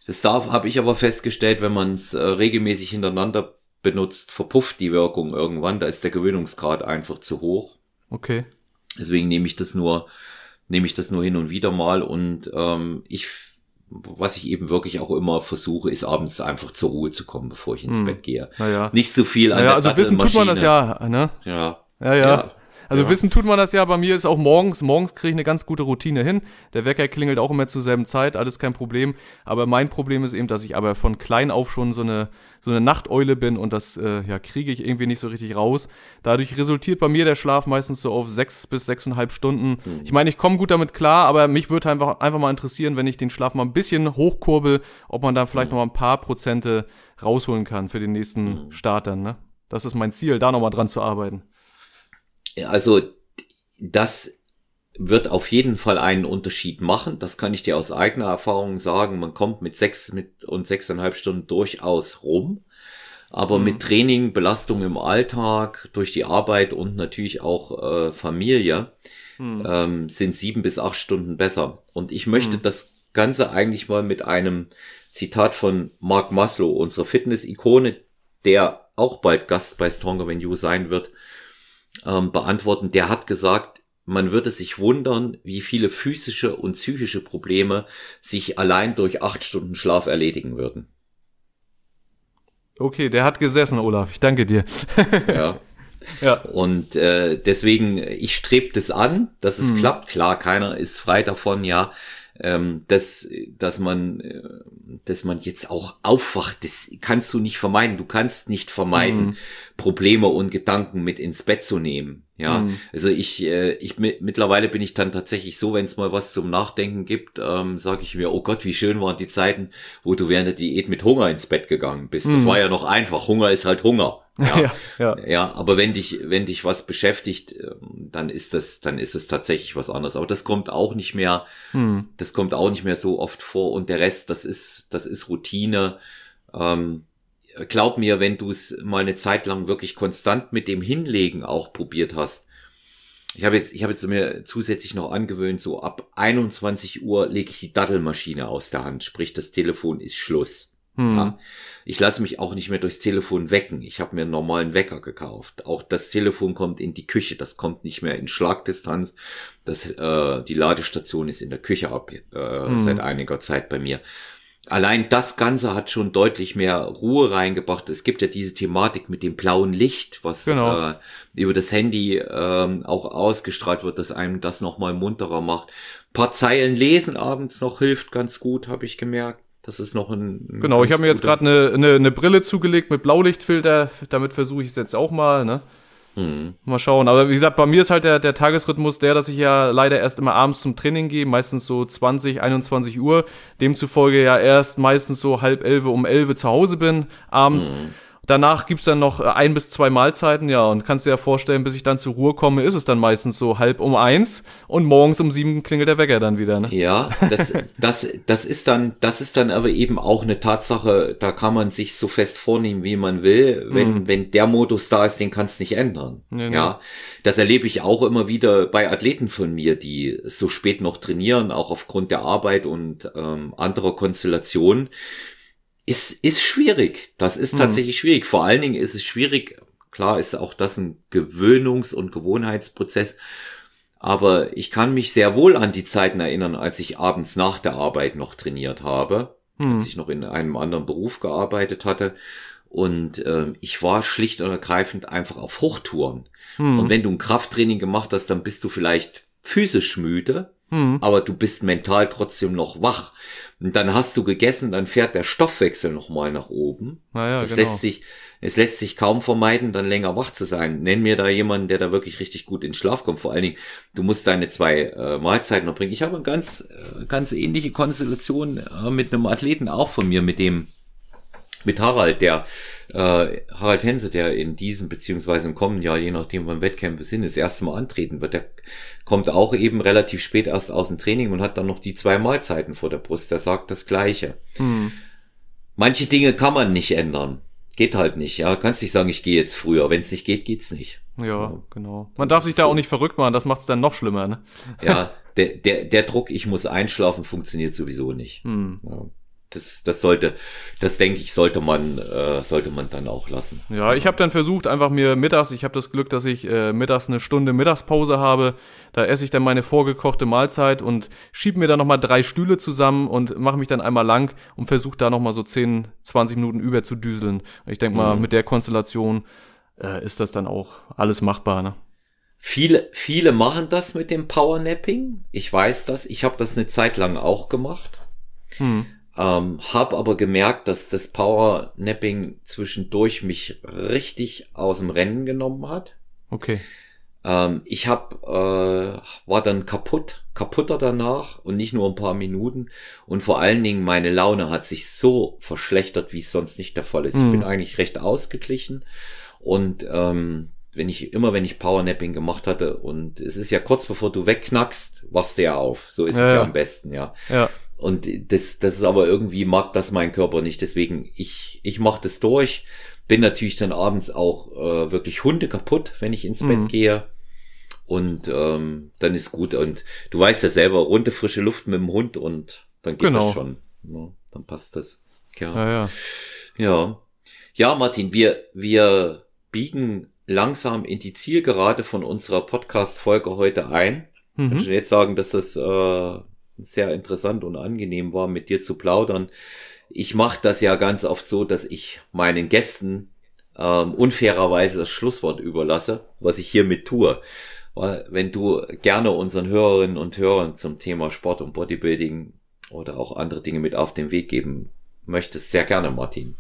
das darf, habe ich aber festgestellt, wenn man es äh, regelmäßig hintereinander benutzt, verpufft die Wirkung irgendwann. Da ist der Gewöhnungsgrad einfach zu hoch. Okay. Deswegen nehme ich das nur, nehme ich das nur hin und wieder mal und ähm, ich, was ich eben wirklich auch immer versuche, ist abends einfach zur Ruhe zu kommen, bevor ich ins hm. Bett gehe. Naja. Nicht so viel an naja, der Also wissen tut man das ja, ne? Ja. Ja, ja. ja. Also ja. wissen tut man das ja, bei mir ist auch morgens, morgens kriege ich eine ganz gute Routine hin. Der Wecker klingelt auch immer zur selben Zeit, alles kein Problem. Aber mein Problem ist eben, dass ich aber von klein auf schon so eine, so eine Nachteule bin und das äh, ja, kriege ich irgendwie nicht so richtig raus. Dadurch resultiert bei mir der Schlaf meistens so auf sechs bis sechseinhalb Stunden. Mhm. Ich meine, ich komme gut damit klar, aber mich würde einfach, einfach mal interessieren, wenn ich den Schlaf mal ein bisschen hochkurbel, ob man da vielleicht mhm. noch mal ein paar Prozente rausholen kann für den nächsten mhm. Start dann, ne? Das ist mein Ziel, da nochmal dran zu arbeiten also das wird auf jeden Fall einen Unterschied machen. Das kann ich dir aus eigener Erfahrung sagen. Man kommt mit sechs mit und sechseinhalb Stunden durchaus rum. Aber mhm. mit Training, Belastung im Alltag, durch die Arbeit und natürlich auch äh, Familie mhm. ähm, sind sieben bis acht Stunden besser. Und ich möchte mhm. das Ganze eigentlich mal mit einem Zitat von Mark Maslow, unserer Fitness-Ikone, der auch bald Gast bei Stronger Than You sein wird, ähm, beantworten. Der hat gesagt, man würde sich wundern, wie viele physische und psychische Probleme sich allein durch acht Stunden Schlaf erledigen würden. Okay, der hat gesessen, Olaf. Ich danke dir. (laughs) ja. Ja. Und äh, deswegen, ich strebe das an, dass es mhm. klappt. Klar, keiner ist frei davon, ja ähm, dass, dass man, äh, dass man jetzt auch aufwacht, das kannst du nicht vermeiden. Du kannst nicht vermeiden, mhm. Probleme und Gedanken mit ins Bett zu nehmen. Ja, mhm. also ich, äh, ich mittlerweile bin ich dann tatsächlich so, wenn es mal was zum Nachdenken gibt, ähm, sage ich mir, oh Gott, wie schön waren die Zeiten, wo du während der Diät mit Hunger ins Bett gegangen bist. Mhm. Das war ja noch einfach. Hunger ist halt Hunger. (laughs) Ja, ja, ja. ja, aber wenn dich, wenn dich was beschäftigt, ähm, dann ist das, dann ist es tatsächlich was anderes. Aber das kommt auch nicht mehr, hm. das kommt auch nicht mehr so oft vor. Und der Rest, das ist, das ist Routine. Ähm, glaub mir, wenn du es mal eine Zeit lang wirklich konstant mit dem Hinlegen auch probiert hast. Ich habe jetzt, ich habe jetzt mir zusätzlich noch angewöhnt, so ab 21 Uhr lege ich die Dattelmaschine aus der Hand, sprich das Telefon ist Schluss. Hm. Ja. Ich lasse mich auch nicht mehr durchs Telefon wecken. Ich habe mir einen normalen Wecker gekauft. Auch das Telefon kommt in die Küche, das kommt nicht mehr in Schlagdistanz. Das, äh, die Ladestation ist in der Küche ab äh, hm. seit einiger Zeit bei mir. Allein das Ganze hat schon deutlich mehr Ruhe reingebracht. Es gibt ja diese Thematik mit dem blauen Licht, was genau. äh, über das Handy äh, auch ausgestrahlt wird, dass einem das nochmal munterer macht. Ein paar Zeilen lesen abends noch hilft ganz gut, habe ich gemerkt. Das ist noch ein. ein genau, ich habe mir jetzt gerade eine, eine, eine Brille zugelegt mit Blaulichtfilter. Damit versuche ich es jetzt auch mal, ne? Mhm. Mal schauen. Aber wie gesagt, bei mir ist halt der, der Tagesrhythmus der, dass ich ja leider erst immer abends zum Training gehe, meistens so 20, 21 Uhr. Demzufolge ja erst meistens so halb elf um elf zu Hause bin abends. Mhm. Danach gibt's dann noch äh, ein bis zwei Mahlzeiten, ja, und kannst dir ja vorstellen, bis ich dann zur Ruhe komme, ist es dann meistens so halb um eins und morgens um sieben klingelt der Wecker dann wieder. Ne? Ja, das, das, das ist dann, das ist dann aber eben auch eine Tatsache, da kann man sich so fest vornehmen, wie man will. Wenn, mhm. wenn der Modus da ist, den kannst du nicht ändern. Nee, ja, das erlebe ich auch immer wieder bei Athleten von mir, die so spät noch trainieren, auch aufgrund der Arbeit und ähm, anderer Konstellationen ist, ist schwierig. Das ist mhm. tatsächlich mhm. schwierig. Vor allen Dingen ist es schwierig. Klar ist auch das ein Gewöhnungs- und Gewohnheitsprozess. Aber ich kann mich sehr wohl an die Zeiten erinnern, als ich abends nach der Arbeit noch trainiert habe, mhm. als ich noch in einem anderen Beruf gearbeitet hatte. Und äh, ich war schlicht und ergreifend einfach auf Hochtouren. Mhm. Und wenn du ein Krafttraining gemacht hast, dann bist du vielleicht physisch müde, mhm. aber du bist mental trotzdem noch wach. Und dann hast du gegessen, dann fährt der Stoffwechsel nochmal nach oben. Naja, das genau. lässt sich, es lässt sich kaum vermeiden, dann länger wach zu sein. Nenn mir da jemanden, der da wirklich richtig gut in Schlaf kommt. Vor allen Dingen, du musst deine zwei äh, Mahlzeiten noch bringen. Ich habe eine ganz, äh, ganz ähnliche Konstellation äh, mit einem Athleten auch von mir, mit dem, mit Harald, der äh, Harald Hense, der in diesem beziehungsweise im kommenden Jahr, je nachdem wann Wettkämpfe sind, das erste Mal antreten wird, der kommt auch eben relativ spät erst aus dem Training und hat dann noch die zwei Mahlzeiten vor der Brust. Der sagt das Gleiche. Hm. Manche Dinge kann man nicht ändern. Geht halt nicht, ja. Kannst nicht sagen, ich gehe jetzt früher. Wenn es nicht geht, geht's nicht. Ja, ja. genau. Man darf sich da so. auch nicht verrückt machen, das macht es dann noch schlimmer, ne? Ja, der, der, der Druck, ich muss einschlafen, funktioniert sowieso nicht. Hm. Ja das, das sollte, das denke ich, sollte man, äh, sollte man dann auch lassen. Ja, ich habe dann versucht, einfach mir mittags, ich habe das Glück, dass ich äh, mittags eine Stunde Mittagspause habe. Da esse ich dann meine vorgekochte Mahlzeit und schiebe mir dann nochmal drei Stühle zusammen und mache mich dann einmal lang und versuche da nochmal so 10, 20 Minuten über zu düseln. Ich denke mal, mhm. mit der Konstellation äh, ist das dann auch alles machbar, ne? Viele, viele machen das mit dem Powernapping. Ich weiß das. Ich habe das eine Zeit lang auch gemacht. Hm. Ähm, hab aber gemerkt, dass das Powernapping zwischendurch mich richtig aus dem Rennen genommen hat. Okay. Ähm, ich hab, äh, war dann kaputt, kaputter danach und nicht nur ein paar Minuten. Und vor allen Dingen meine Laune hat sich so verschlechtert, wie es sonst nicht der Fall ist. Mhm. Ich bin eigentlich recht ausgeglichen und ähm, wenn ich immer wenn ich Powernapping gemacht hatte und es ist ja kurz bevor du wegknackst, wachst du ja auf. So ist ja, es ja am besten, ja. Ja. Und das, das ist aber irgendwie mag das mein Körper nicht. Deswegen, ich, ich mache das durch. Bin natürlich dann abends auch äh, wirklich Hunde kaputt, wenn ich ins mhm. Bett gehe. Und ähm, dann ist gut. Und du weißt ja selber, runde frische Luft mit dem Hund und dann geht genau. das schon. Ja, dann passt das. Ja. ja, ja. Ja, ja Martin, wir, wir biegen langsam in die Zielgerade von unserer Podcast-Folge heute ein. Mhm. Ich kann schon jetzt sagen, dass das äh, sehr interessant und angenehm war, mit dir zu plaudern. Ich mache das ja ganz oft so, dass ich meinen Gästen ähm, unfairerweise das Schlusswort überlasse, was ich hiermit tue. Weil wenn du gerne unseren Hörerinnen und Hörern zum Thema Sport und Bodybuilding oder auch andere Dinge mit auf den Weg geben möchtest, sehr gerne, Martin.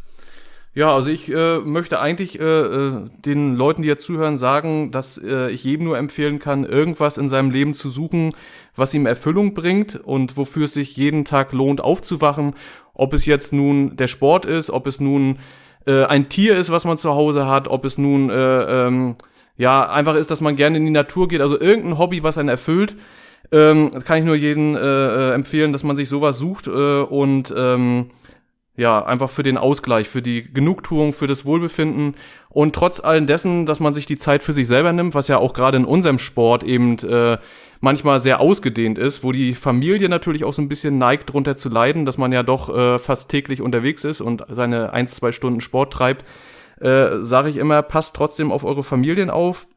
Ja, also ich äh, möchte eigentlich äh, äh, den Leuten, die jetzt zuhören, sagen, dass äh, ich jedem nur empfehlen kann, irgendwas in seinem Leben zu suchen, was ihm Erfüllung bringt und wofür es sich jeden Tag lohnt, aufzuwachen. Ob es jetzt nun der Sport ist, ob es nun äh, ein Tier ist, was man zu Hause hat, ob es nun äh, ähm, ja einfach ist, dass man gerne in die Natur geht, also irgendein Hobby, was einen erfüllt. Ähm, kann ich nur jedem äh, äh, empfehlen, dass man sich sowas sucht äh, und ähm, ja, einfach für den Ausgleich, für die Genugtuung, für das Wohlbefinden. Und trotz allen dessen, dass man sich die Zeit für sich selber nimmt, was ja auch gerade in unserem Sport eben äh, manchmal sehr ausgedehnt ist, wo die Familie natürlich auch so ein bisschen neigt, drunter zu leiden, dass man ja doch äh, fast täglich unterwegs ist und seine ein, zwei Stunden Sport treibt, äh, sage ich immer, passt trotzdem auf eure Familien auf,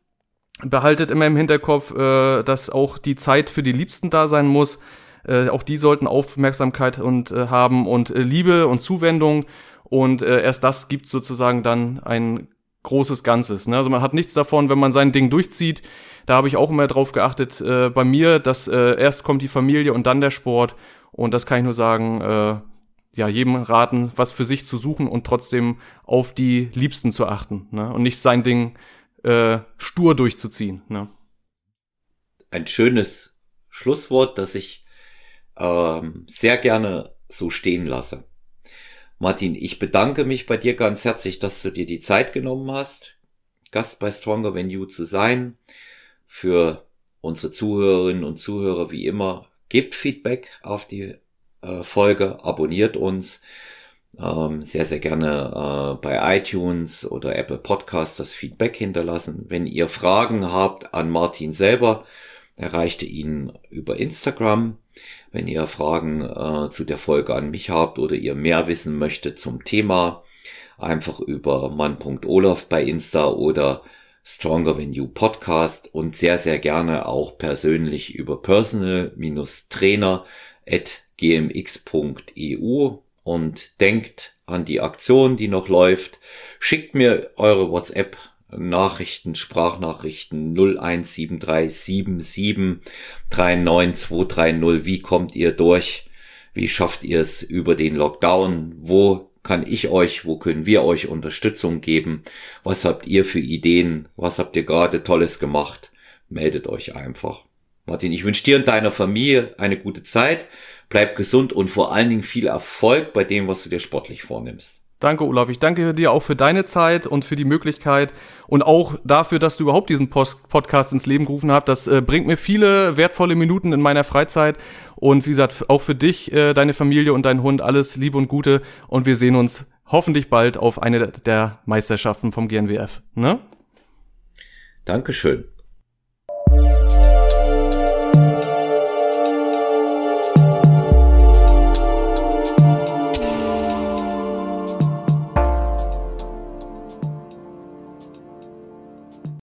behaltet immer im Hinterkopf, äh, dass auch die Zeit für die Liebsten da sein muss, äh, auch die sollten Aufmerksamkeit und äh, haben und äh, Liebe und Zuwendung und äh, erst das gibt sozusagen dann ein großes Ganzes. Ne? Also man hat nichts davon, wenn man sein Ding durchzieht. Da habe ich auch immer drauf geachtet äh, bei mir, dass äh, erst kommt die Familie und dann der Sport. Und das kann ich nur sagen, äh, ja, jedem raten, was für sich zu suchen und trotzdem auf die Liebsten zu achten. Ne? Und nicht sein Ding äh, stur durchzuziehen. Ne? Ein schönes Schlusswort, das ich ähm, sehr gerne so stehen lasse. Martin, ich bedanke mich bei dir ganz herzlich, dass du dir die Zeit genommen hast, Gast bei Stronger Than You zu sein. Für unsere Zuhörerinnen und Zuhörer wie immer, gebt Feedback auf die äh, Folge, abonniert uns. Ähm, sehr, sehr gerne äh, bei iTunes oder Apple Podcast das Feedback hinterlassen. Wenn ihr Fragen habt an Martin selber, erreichte ihn über Instagram. Wenn ihr Fragen äh, zu der Folge an mich habt oder ihr mehr wissen möchtet zum Thema, einfach über mann.olaf bei Insta oder Stronger Than You Podcast und sehr, sehr gerne auch persönlich über personal-trainer at gmx.eu und denkt an die Aktion, die noch läuft. Schickt mir eure WhatsApp Nachrichten, Sprachnachrichten 01737739230. Wie kommt ihr durch? Wie schafft ihr es über den Lockdown? Wo kann ich euch, wo können wir euch Unterstützung geben? Was habt ihr für Ideen? Was habt ihr gerade Tolles gemacht? Meldet euch einfach. Martin, ich wünsche dir und deiner Familie eine gute Zeit. Bleib gesund und vor allen Dingen viel Erfolg bei dem, was du dir sportlich vornimmst. Danke, Olaf. Ich danke dir auch für deine Zeit und für die Möglichkeit und auch dafür, dass du überhaupt diesen Post Podcast ins Leben gerufen hast. Das äh, bringt mir viele wertvolle Minuten in meiner Freizeit. Und wie gesagt, auch für dich, äh, deine Familie und dein Hund alles Liebe und Gute. Und wir sehen uns hoffentlich bald auf eine der Meisterschaften vom GNWF. Ne? Dankeschön.